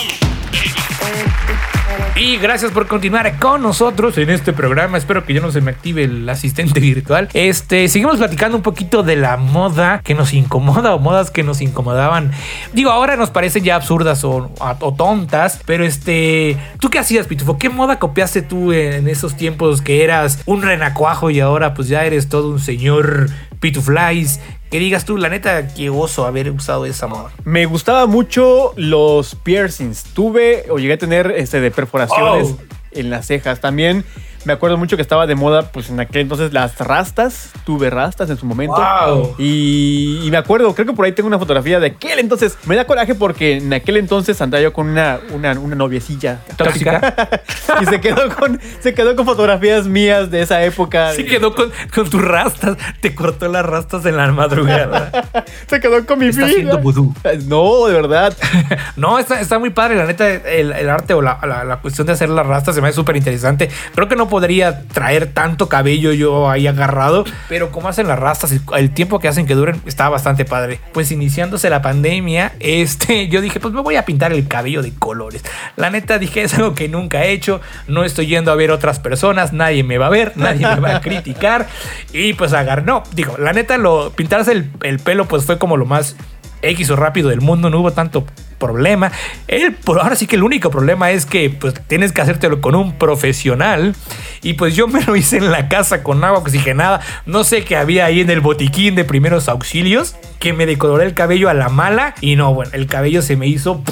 Y gracias por continuar con nosotros en este programa. Espero que ya no se me active el asistente [laughs] virtual. Este, seguimos platicando un poquito de la moda que nos incomoda o modas que nos incomodaban. Digo, ahora nos parecen ya absurdas o, tontas, pero este, ¿tú qué hacías, Pitufo? ¿Qué moda copiaste tú en esos tiempos que eras un renacuajo y ahora pues ya eres todo un señor Pituflies? Que digas tú, la neta, qué oso haber usado esa moda. Me gustaba mucho los piercings. Tuve o llegué a tener este de perforaciones Oh. en las cejas. También me acuerdo mucho que estaba de moda, pues en aquel entonces las rastas. Tuve rastas en su momento. Wow. Y, y me acuerdo, creo que por ahí tengo una fotografía de aquel entonces. Me da coraje porque en aquel entonces andaba yo con una, una, una noviecilla tóxica. [laughs] y se quedó, con, se quedó con fotografías mías de esa época. Sí quedó con, con tus rastas. Te cortó las rastas en la madrugada. [laughs] Se quedó con mi Está vida. haciendo vudú. No, de verdad. [laughs] No, está, está muy padre. La neta, el, el arte o la, la- la cuestión de hacer las rastas se me hace súper interesante. Creo que no podría traer tanto cabello yo ahí agarrado, pero como hacen las rastas, el, tiempo que hacen que duren está bastante padre. Pues iniciándose la pandemia, este, [laughs] yo dije, pues me voy a pintar el cabello de colores. La neta dije, es algo que nunca he hecho. No estoy yendo a ver otras personas, nadie me va a ver, nadie me va a criticar. [laughs] Y pues agarré, no, digo, la neta, lo pintarse el, el pelo, pues fue como lo más X o rápido del mundo, no hubo tanto problema. El, ahora sí que el único problema es que pues tienes que hacértelo con un profesional y pues yo me lo hice en la casa con agua oxigenada. No sé qué había ahí en el botiquín de primeros auxilios que me decoloré el cabello a la mala y no, bueno, el cabello se me hizo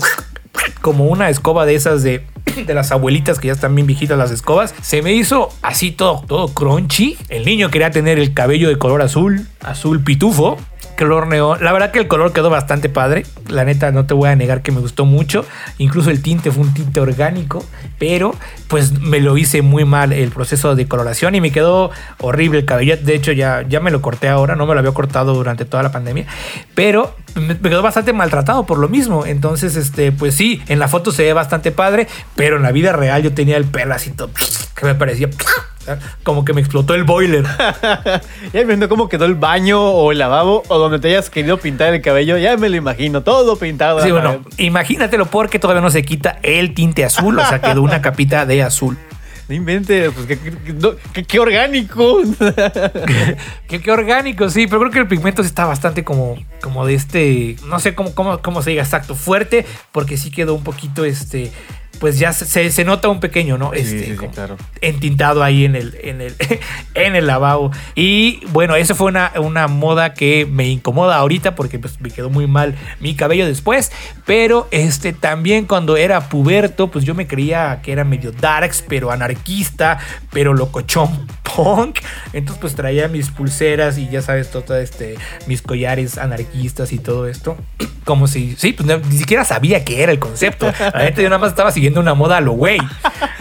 como una escoba de esas de, [clears throat] de las abuelitas que ya están bien viejitas las escobas. Se me hizo así todo, todo crunchy. El niño quería tener el cabello de color azul, azul pitufo. Color neón. La verdad que el color quedó bastante padre. La neta, no te voy a negar que me gustó mucho. Incluso el tinte fue un tinte orgánico. Pero pues me lo hice muy mal el proceso de coloración y me quedó horrible el cabello. De hecho, ya, ya me lo corté ahora. No me lo había cortado durante toda la pandemia. Pero me, quedó bastante maltratado por lo mismo. Entonces, este, pues sí, en la foto se ve bastante padre. Pero en la vida real yo tenía el pelo que me parecía como que me explotó el boiler. [laughs] ya viendo cómo quedó el baño o el lavabo o donde te hayas querido pintar el cabello, ya me lo imagino, todo pintado. Sí, bueno, imagínatelo porque todavía no se quita el tinte azul, o sea, quedó una capita de azul. No inventes, pues qué, qué- orgánico. [laughs] Qué, qué orgánico, sí, pero creo que el pigmento está bastante como, como de este, no sé cómo, cómo, cómo se diga exacto, fuerte, porque sí quedó un poquito, este, pues ya se, se- nota un pequeño, ¿no? Este, sí, sí, como claro. entintado ahí en el, en el, [laughs] en el lavabo. Y bueno, eso fue una, una moda que me incomoda ahorita porque pues, me quedó muy mal mi cabello después. Pero este también cuando era puberto, pues yo me creía que era medio darks, pero anarquista, pero locochón Entonces pues traía mis pulseras y ya sabes, todo este, mis collares anarquistas y todo esto. [clears throat] Como si, sí, pues ni siquiera sabía qué era el concepto. La neta yo nada más estaba siguiendo una moda a lo güey.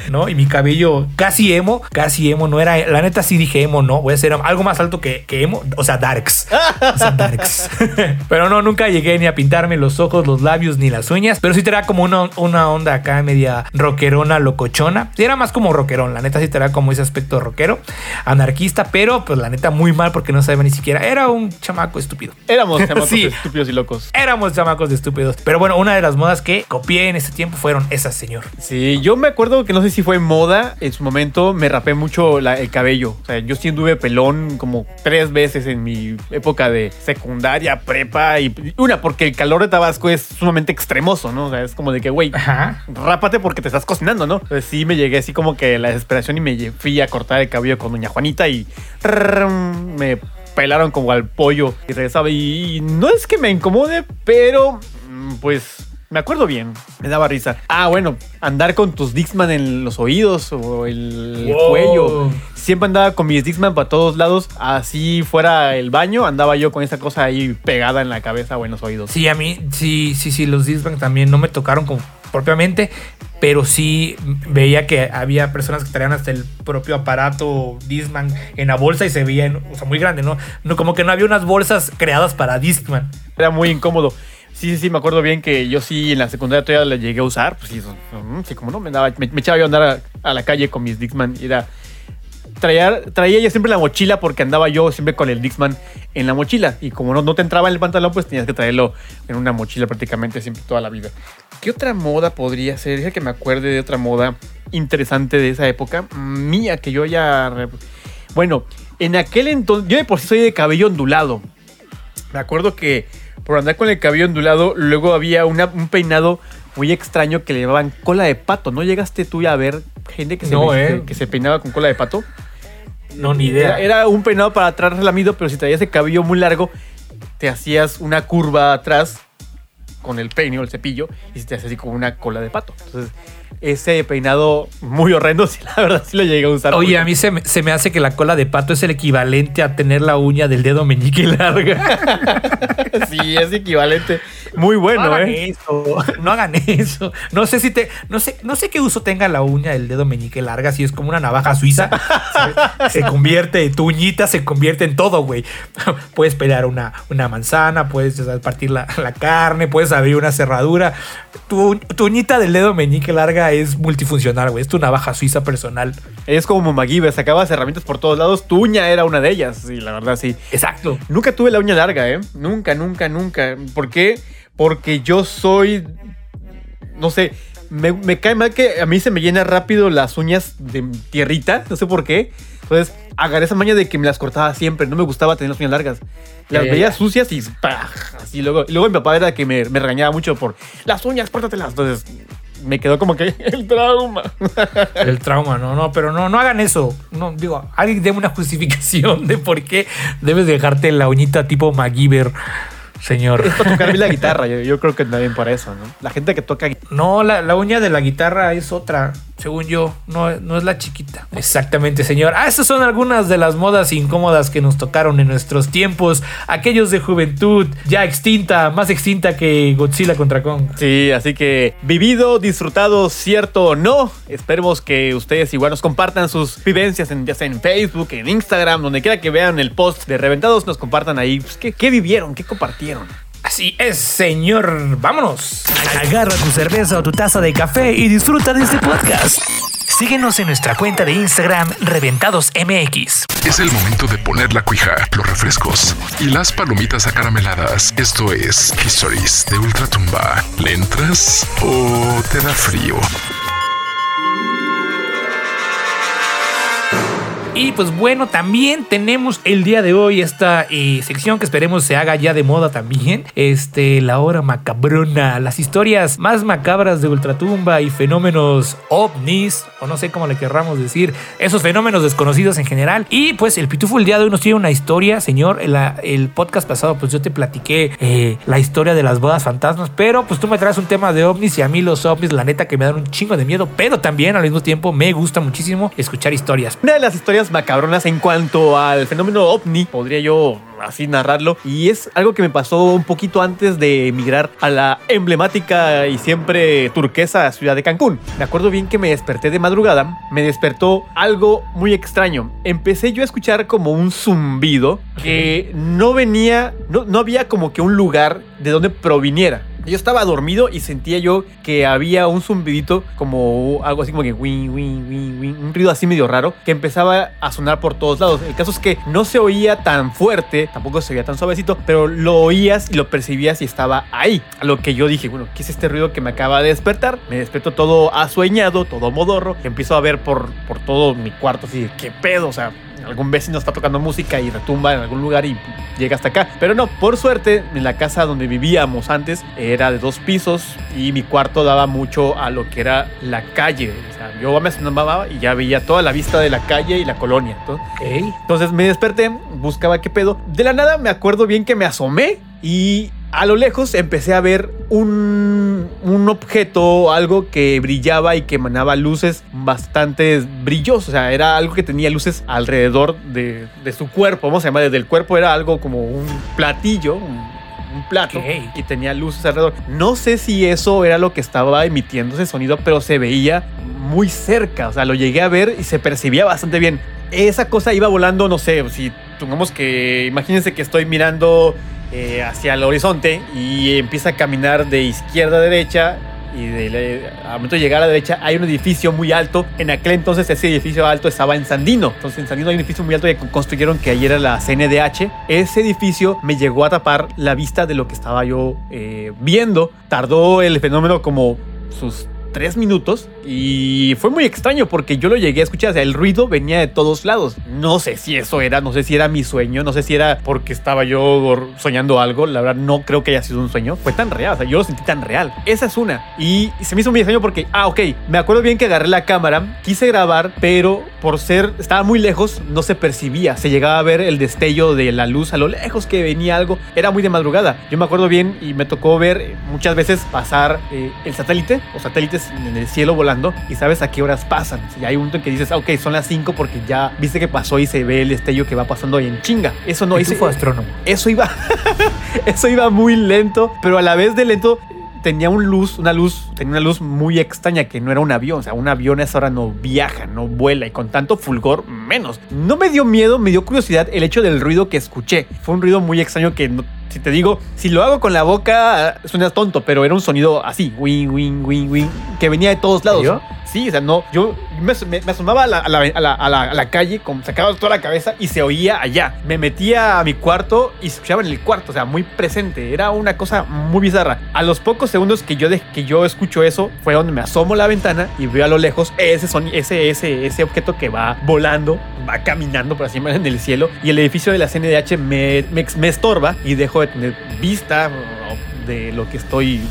¿No? Y mi cabello casi emo, casi emo, no era, la neta sí dije emo, no, voy a ser algo más alto que, que emo, o sea, darks. O sea, darks. [laughs] pero no, nunca llegué ni a pintarme los ojos, los labios, ni las uñas, pero sí te como una, una onda acá media rockerona, locochona. Sí, era más como rockerón, la neta sí te como ese aspecto rockero, anarquista, pero pues la neta muy mal porque no sabía ni siquiera, era un chamaco estúpido. Éramos [laughs] chamacos estúpidos y locos. Éramos chamacos de estúpidos. Pero bueno, una de las modas que copié en ese tiempo fueron esas, señor. Sí, yo me acuerdo que no sé si fue moda, en su momento me rapé mucho el cabello. O sea, yo sí anduve pelón como tres veces en mi época de secundaria, prepa y una, porque el calor de Tabasco es sumamente extremoso, ¿no? O sea, es como de que, güey, rápate porque te estás cocinando, ¿no? Entonces sí me llegué así como que la desesperación y me fui a cortar el cabello con doña Juanita y me pelaron como al pollo y regresaba. Y no es que me incomode, pero pues me acuerdo bien, me daba risa. Ah, bueno, andar con tus Dixman en los oídos o el cuello. Siempre andaba con mis Dixman para todos lados. Así fuera el baño, andaba yo con esa cosa ahí pegada en la cabeza o en los oídos. Sí, a mí, sí, sí, sí, los Dixman también no me tocaron como propiamente, pero sí veía que había personas que traían hasta el propio aparato Discman en la bolsa y se veía o sea, muy grande, ¿no? ¿no? Como que no había unas bolsas creadas para Discman. Era muy incómodo. Sí, sí, sí, me acuerdo bien que yo sí en la secundaria todavía la llegué a usar. Pues sí, sí como no, me, daba, me, echaba yo a andar a, la calle con mis Dixman. Y era, traía, traía ya siempre la mochila porque andaba yo siempre con el Dixman en la mochila. Y como no, no te entraba en el pantalón, pues tenías que traerlo en una mochila prácticamente siempre toda la vida. ¿Qué otra moda podría ser? Deja que me acuerde de otra moda interesante de esa época. Mía, que yo ya... Bueno, en aquel entonces... Yo de por sí soy de cabello ondulado. Me acuerdo que por andar con el cabello ondulado, luego había un peinado muy extraño que le llamaban cola de pato. ¿No llegaste tú ya a ver gente que se, ¿eh? que, se peinaba con cola de pato? No, ni idea. Era, un peinado para atrás relamido, pero si traías el cabello muy largo, te hacías una curva atrás con el peine o el cepillo y se te hace así como una cola de pato. Entonces, ese peinado muy horrendo, [laughs] si la verdad sí lo llegué a usar. Oye, a mí se me, hace que la cola de pato es el equivalente a tener la uña del dedo meñique [laughs] larga. [laughs] sí, es equivalente. Muy bueno, no hagan ¿eh? Eso, no hagan eso. No sé si te. No sé, no sé qué uso tenga la uña del dedo meñique larga, si es como una navaja suiza. se, convierte, tu uñita se convierte en todo, güey. Puedes pelear una, una manzana, puedes partir la, carne, puedes abrir una cerradura. Tu, tu uñita del dedo meñique larga es multifuncional, güey. Es tu navaja suiza personal. Es como MacGyver, sacabas herramientas por todos lados. Tu uña era una de ellas, sí, la verdad, sí. Exacto. Nunca tuve la uña larga, ¿eh? Nunca, nunca, nunca. ¿Por qué? Porque yo soy. No sé. Me, cae mal que a mí se me llena rápido las uñas de tierrita. No sé por qué. Entonces, agarré esa maña de que me las cortaba siempre. No me gustaba tener las uñas largas. Las veía sucias y así. Luego, luego mi papá era que me, me regañaba mucho por las uñas, pórtatelas. Entonces, me quedó como que [laughs] el trauma. El trauma, no, no, pero no, no hagan eso. No, digo, alguien dé una justificación de por qué debes dejarte la uñita tipo MacGyver señor. Es para tocar la guitarra, yo, creo que también por eso, ¿no? La gente que toca No, la, uña de la guitarra es otra, según yo, no, no es la chiquita. Exactamente, señor. Ah, esas son algunas de las modas incómodas que nos tocaron en nuestros tiempos, aquellos de juventud ya extinta, más extinta que Godzilla contra Kong. Sí, así que vivido, disfrutado, cierto o no, esperemos que ustedes igual nos compartan sus vivencias en, ya sea en Facebook, en Instagram, donde quiera que vean el post de Reventados, nos compartan ahí pues, qué, qué vivieron, qué compartieron Así es, señor. Vámonos. Agarra tu cerveza o tu taza de café y disfruta de este podcast. Síguenos en nuestra cuenta de Instagram Reventados MX. Es el momento de poner la cuija, los refrescos y las palomitas acarameladas. Esto es Histories de Ultratumba. ¿Le entras o te da frío? Y pues bueno, también tenemos el día de hoy esta eh, sección que esperemos se haga ya de moda también. [laughs] Este, la hora macabrona, las historias más macabras de Ultratumba y fenómenos ovnis, o no sé cómo le querramos decir, esos fenómenos desconocidos en general. Y pues el Pitufo el día de hoy nos tiene una historia, señor. El, el podcast pasado, pues yo te platiqué eh, la historia de las bodas fantasmas, pero pues tú me traes un tema de ovnis y a mí los ovnis, la neta, que me dan un chingo de miedo, pero también al mismo tiempo me gusta muchísimo escuchar historias. Una de las historias historias macabronas en cuanto al fenómeno ovni, podría yo así narrarlo. Y es algo que me pasó un poquito antes de emigrar a la emblemática y siempre turquesa ciudad de Cancún. Me acuerdo bien que me desperté de madrugada, me despertó algo muy extraño. Empecé yo a escuchar como un zumbido que no venía, no, no había como que un lugar de donde proviniera. Yo estaba dormido y sentía yo que había un zumbidito como algo así como que win, win, win, win, un ruido así medio raro que empezaba a sonar por todos lados. El caso es que no se oía tan fuerte, tampoco se oía tan suavecito, pero lo oías y lo percibías y estaba ahí. A lo que yo dije, bueno, ¿qué es este ruido que me acaba de despertar? Me desperto todo asueñado, todo modorro, empiezo a ver por, por todo mi cuarto así, ¿qué pedo? O sea, algún vecino está tocando música y retumba en algún lugar y llega hasta acá. Pero no, por suerte, en la casa donde vivíamos antes era de dos pisos y mi cuarto daba mucho a lo que era la calle. O sea, yo me asomaba y ya veía toda la vista de la calle y la colonia. Entonces me desperté, buscaba qué pedo. De la nada me acuerdo bien que me asomé y a lo lejos empecé a ver un, un, objeto, algo que brillaba y que emanaba luces bastante brillosas. O sea, era algo que tenía luces alrededor de, de su cuerpo. Vamos a llamar desde el cuerpo, era algo como un platillo, un, un plato y tenía luces alrededor. No sé si eso era lo que estaba emitiendo ese sonido, pero se veía muy cerca. O sea, lo llegué a ver y se percibía bastante bien. Esa cosa iba volando, no sé, si tengamos que, imagínense que estoy mirando eh, hacia el horizonte y empieza a caminar de izquierda a derecha y de, al momento de llegar a la derecha hay un edificio muy alto. En aquel entonces ese edificio alto estaba en Sandino. Entonces en Sandino hay un edificio muy alto que construyeron que ayer era la CNDH. Ese edificio me llegó a tapar la vista de lo que estaba yo eh, viendo. Tardó el fenómeno como sus tres minutos y fue muy extraño porque yo lo llegué a escuchar, o sea, el ruido venía de todos lados. No sé si eso era, no sé si era mi sueño, no sé si era porque estaba yo soñando algo, la verdad no creo que haya sido un sueño, fue tan real, o sea, yo lo sentí tan real. Esa es una. Y se me hizo muy extraño porque, ah, ok, me acuerdo bien que agarré la cámara, quise grabar, pero por ser, estaba muy lejos, no se percibía, se llegaba a ver el destello de la luz a lo lejos que venía algo, era muy de madrugada. Yo me acuerdo bien y me tocó ver muchas veces pasar eh, el satélite o satélites en el cielo volando y sabes a qué horas pasan. Si hay un momento en que dices, ah, ok, son las 5 porque ya viste que pasó y se ve el destello que va pasando ahí en chinga. Eso no, eso fue astrónomo. Eso iba, [laughs] eso iba muy lento, pero a la vez de lento tenía un luz, una luz, tenía una luz muy extraña que no era un avión. O sea, un avión a esa hora no viaja, no vuela y con tanto fulgor menos. No me dio miedo, me dio curiosidad el hecho del ruido que escuché. Fue un ruido muy extraño que no, si te digo, si lo hago con la boca, suena tonto, pero era un sonido así, wing, wing, wing, wing, que venía de todos lados. Sí, o sea, no, yo me, asomaba a la, a, la, a, la, a la, calle, sacaba toda la cabeza y se oía allá. Me metía a mi cuarto y se escuchaba en el cuarto, o sea, muy presente. Era una cosa muy bizarra. A los pocos segundos que yo, de, que yo escucho eso, fue donde me asomo a la ventana y veo a lo lejos ese, son, ese, ese, ese objeto que va volando, va caminando por encima en el cielo y el edificio de la CNDH me, me, me estorba y dejo de tener vista de lo que estoy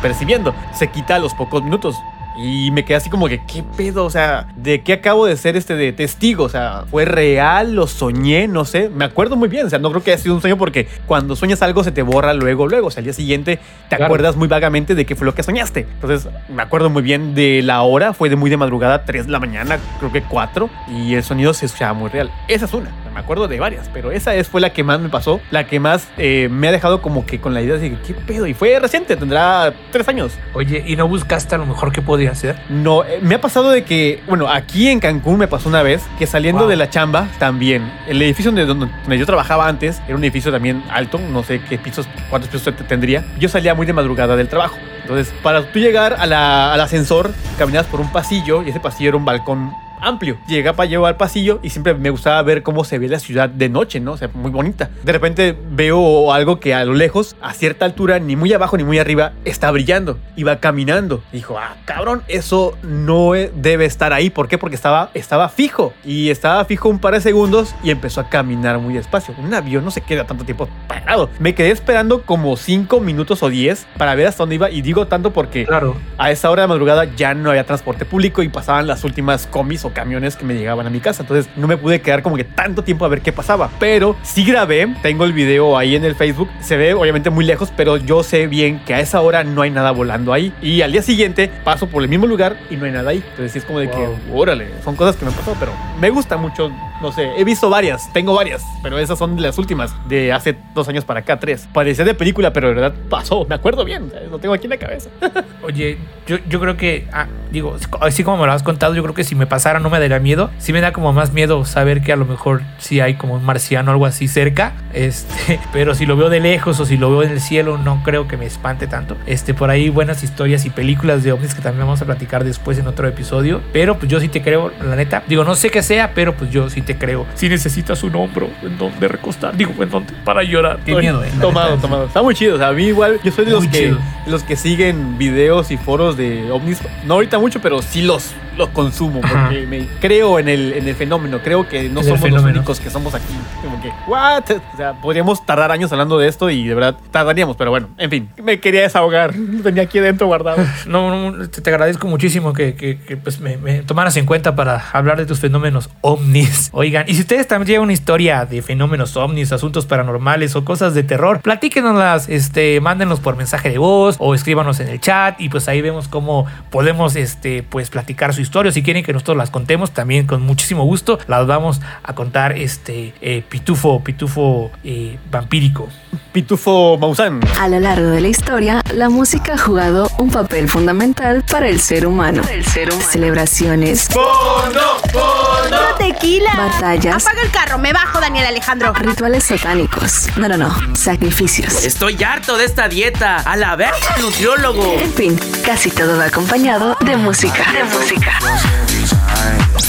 percibiendo. Se quita a los pocos minutos. Y me quedé así como que, ¿qué pedo? O sea, ¿de qué acabo de ser este de testigo? O sea, ¿fue real? ¿Lo soñé? No sé. Me acuerdo muy bien. O sea, no creo que haya sido un sueño porque cuando sueñas algo se te borra luego, luego. O sea, al día siguiente te acuerdas muy vagamente de qué fue lo que soñaste. Entonces, me acuerdo muy bien de la hora. Fue de muy de madrugada, 3 de la mañana, creo que 4. Y el sonido se escuchaba muy real. Esa es una. Me acuerdo de varias, pero esa es, fue la que más me pasó. La que más eh, me ha dejado como que con la idea de, ¿qué pedo? Y fue reciente, tendrá 3 años. Oye, ¿y no buscaste a lo mejor qué podía hacer? No, eh, me ha pasado de que, bueno, aquí en Cancún me pasó una vez que saliendo Wow. de la chamba también, el edificio donde, donde, yo trabajaba antes era un edificio también alto, no sé qué pisos, cuántos pisos te- tendría. Yo salía muy de madrugada del trabajo. Entonces, para tú llegar a la- al ascensor, caminabas por un pasillo y ese pasillo era un balcón amplio. Llegaba para llevar al pasillo y siempre me gustaba ver cómo se ve la ciudad de noche, ¿no? O sea, muy bonita. De repente veo algo que a lo lejos, a cierta altura, ni muy abajo ni muy arriba, está brillando. Y va caminando. Dijo, ah, cabrón, eso no e- debe estar ahí. ¿Por qué? Porque estaba, estaba fijo. Y estaba fijo un par de segundos y empezó a caminar muy despacio. Un avión no se queda tanto tiempo parado. Me quedé esperando como 5 minutos o 10 para ver hasta dónde iba. Y digo tanto porque Claro. a esa hora de madrugada ya no había transporte público y pasaban las últimas comis o camiones que me llegaban a mi casa. Entonces no me pude quedar como que tanto tiempo a ver qué pasaba. Pero sí grabé, tengo el video ahí en el Facebook. Se ve obviamente muy lejos, pero yo sé bien que a esa hora no hay nada volando ahí. Y al día siguiente paso por el mismo lugar y no hay nada ahí. Entonces sí es como de Wow. que, órale, son cosas que me han pasado, pero me gusta mucho no sé, he visto varias, tengo varias, pero esas son las últimas, de hace dos años para acá, tres. Parecía de película, pero de verdad pasó, me acuerdo bien, lo tengo aquí en la cabeza. [laughs] Oye, yo, yo creo que, ah, digo, así como me lo has contado, yo creo que si me pasara no me daría miedo. Sí me da como más miedo saber que a lo mejor sí hay como un marciano o algo así cerca. [laughs] Este, pero si lo veo de lejos o si lo veo en el cielo, no creo que me espante tanto. Este, por ahí buenas historias y películas de ovnis que también vamos a platicar después en otro episodio. Pero pues yo sí te creo, la neta. Digo, no sé qué sea, pero pues yo sí te creo. Si necesitas un hombro en donde recostar, digo, en donde para llorar. Qué miedo, eh. Tomado, tomado. Está muy chido. O sea, a mí igual, yo soy de los que, los que siguen videos y foros de ovnis. No ahorita mucho, pero sí los, los consumo. Porque me creo en el, en el fenómeno. Creo que no somos los únicos que somos aquí. Como que, ¿what? O sea, podríamos tardar años hablando de esto y de verdad tardaríamos. Pero bueno, en fin, me quería desahogar. Lo [laughs] tenía aquí adentro guardado. [laughs] No, no te, te agradezco muchísimo que, que, que, pues me, me, tomaras en cuenta para hablar de tus fenómenos ovnis. [laughs] Oigan, y si ustedes también llevan una historia de fenómenos ovnis, asuntos paranormales o cosas de terror, platíquenoslas, este, mándenos por mensaje de voz o escríbanos en el chat y pues ahí vemos cómo podemos, este, pues platicar su historia. Si quieren que nosotros las contemos, también con muchísimo gusto las vamos a contar, este, eh, pitufo, pitufo eh, vampírico. Pitufo Maussan. A lo largo de la historia, la música ha jugado un papel fundamental para el ser humano. el ser humano. Celebraciones. ¡Fondo! ¡Fondo! ¡Tequila! Batallas. Apaga el carro, me bajo, Daniel Alejandro. Rituales satánicos. No, no, no. Sacrificios. Estoy harto de esta dieta. A la vez, nutriólogo. En fin, casi todo va acompañado de música. De música.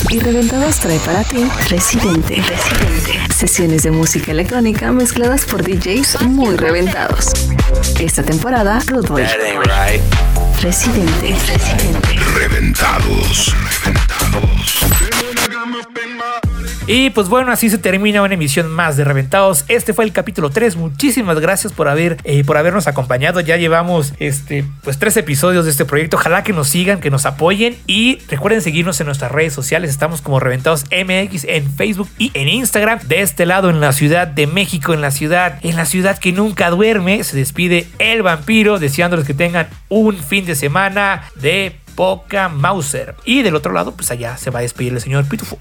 Y Reventados trae para ti Residente. Residente. Sesiones de música electrónica mezcladas por DJs muy reventados. Esta temporada, Rude Boy. Residente. Residente. Reventados. Reventados. Y pues bueno, así se termina una emisión más de Reventados. Este fue el capítulo 3. Muchísimas gracias por haber eh, por habernos acompañado. Ya llevamos este pues tres episodios de este proyecto. Ojalá que nos sigan, que nos apoyen y recuerden seguirnos en nuestras redes sociales. Estamos como Reventados MX en Facebook y en Instagram. De este lado en la Ciudad de México, en la ciudad, en la ciudad que nunca duerme, se despide el vampiro deseándoles que tengan un fin de semana de poca Mauser. Y del otro lado, pues allá se va a despedir el señor Pitufo.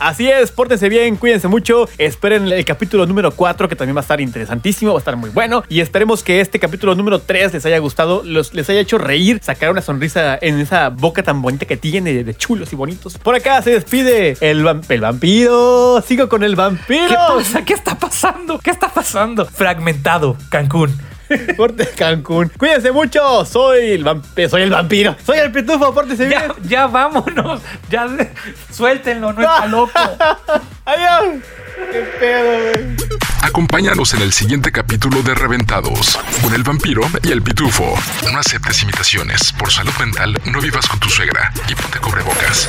Así es, pórtense bien, cuídense mucho. Esperen el capítulo número 4, que también va a estar interesantísimo, va a estar muy bueno. Y esperemos que este capítulo número 3 les haya gustado, los, les haya hecho reír, sacar una sonrisa en esa boca tan bonita que tiene de chulos y bonitos. Por acá se despide el, el vampiro. Sigo con el vampiro. ¿Qué pasa? ¿Qué está pasando? ¿Qué está pasando? Fragmentado, Cancún. [laughs] Corte Cancún. Cuídense mucho. Soy el, vamp- soy el vampiro. Soy el pitufo. Pórtense bien. Ya, ya vámonos. Ya suéltenlo, no está loco. [laughs] Adiós. Qué pedo, güey. Acompáñanos en el siguiente capítulo de Reventados con el vampiro y el pitufo. No aceptes imitaciones. Por salud mental, no vivas con tu suegra y ponte cubrebocas.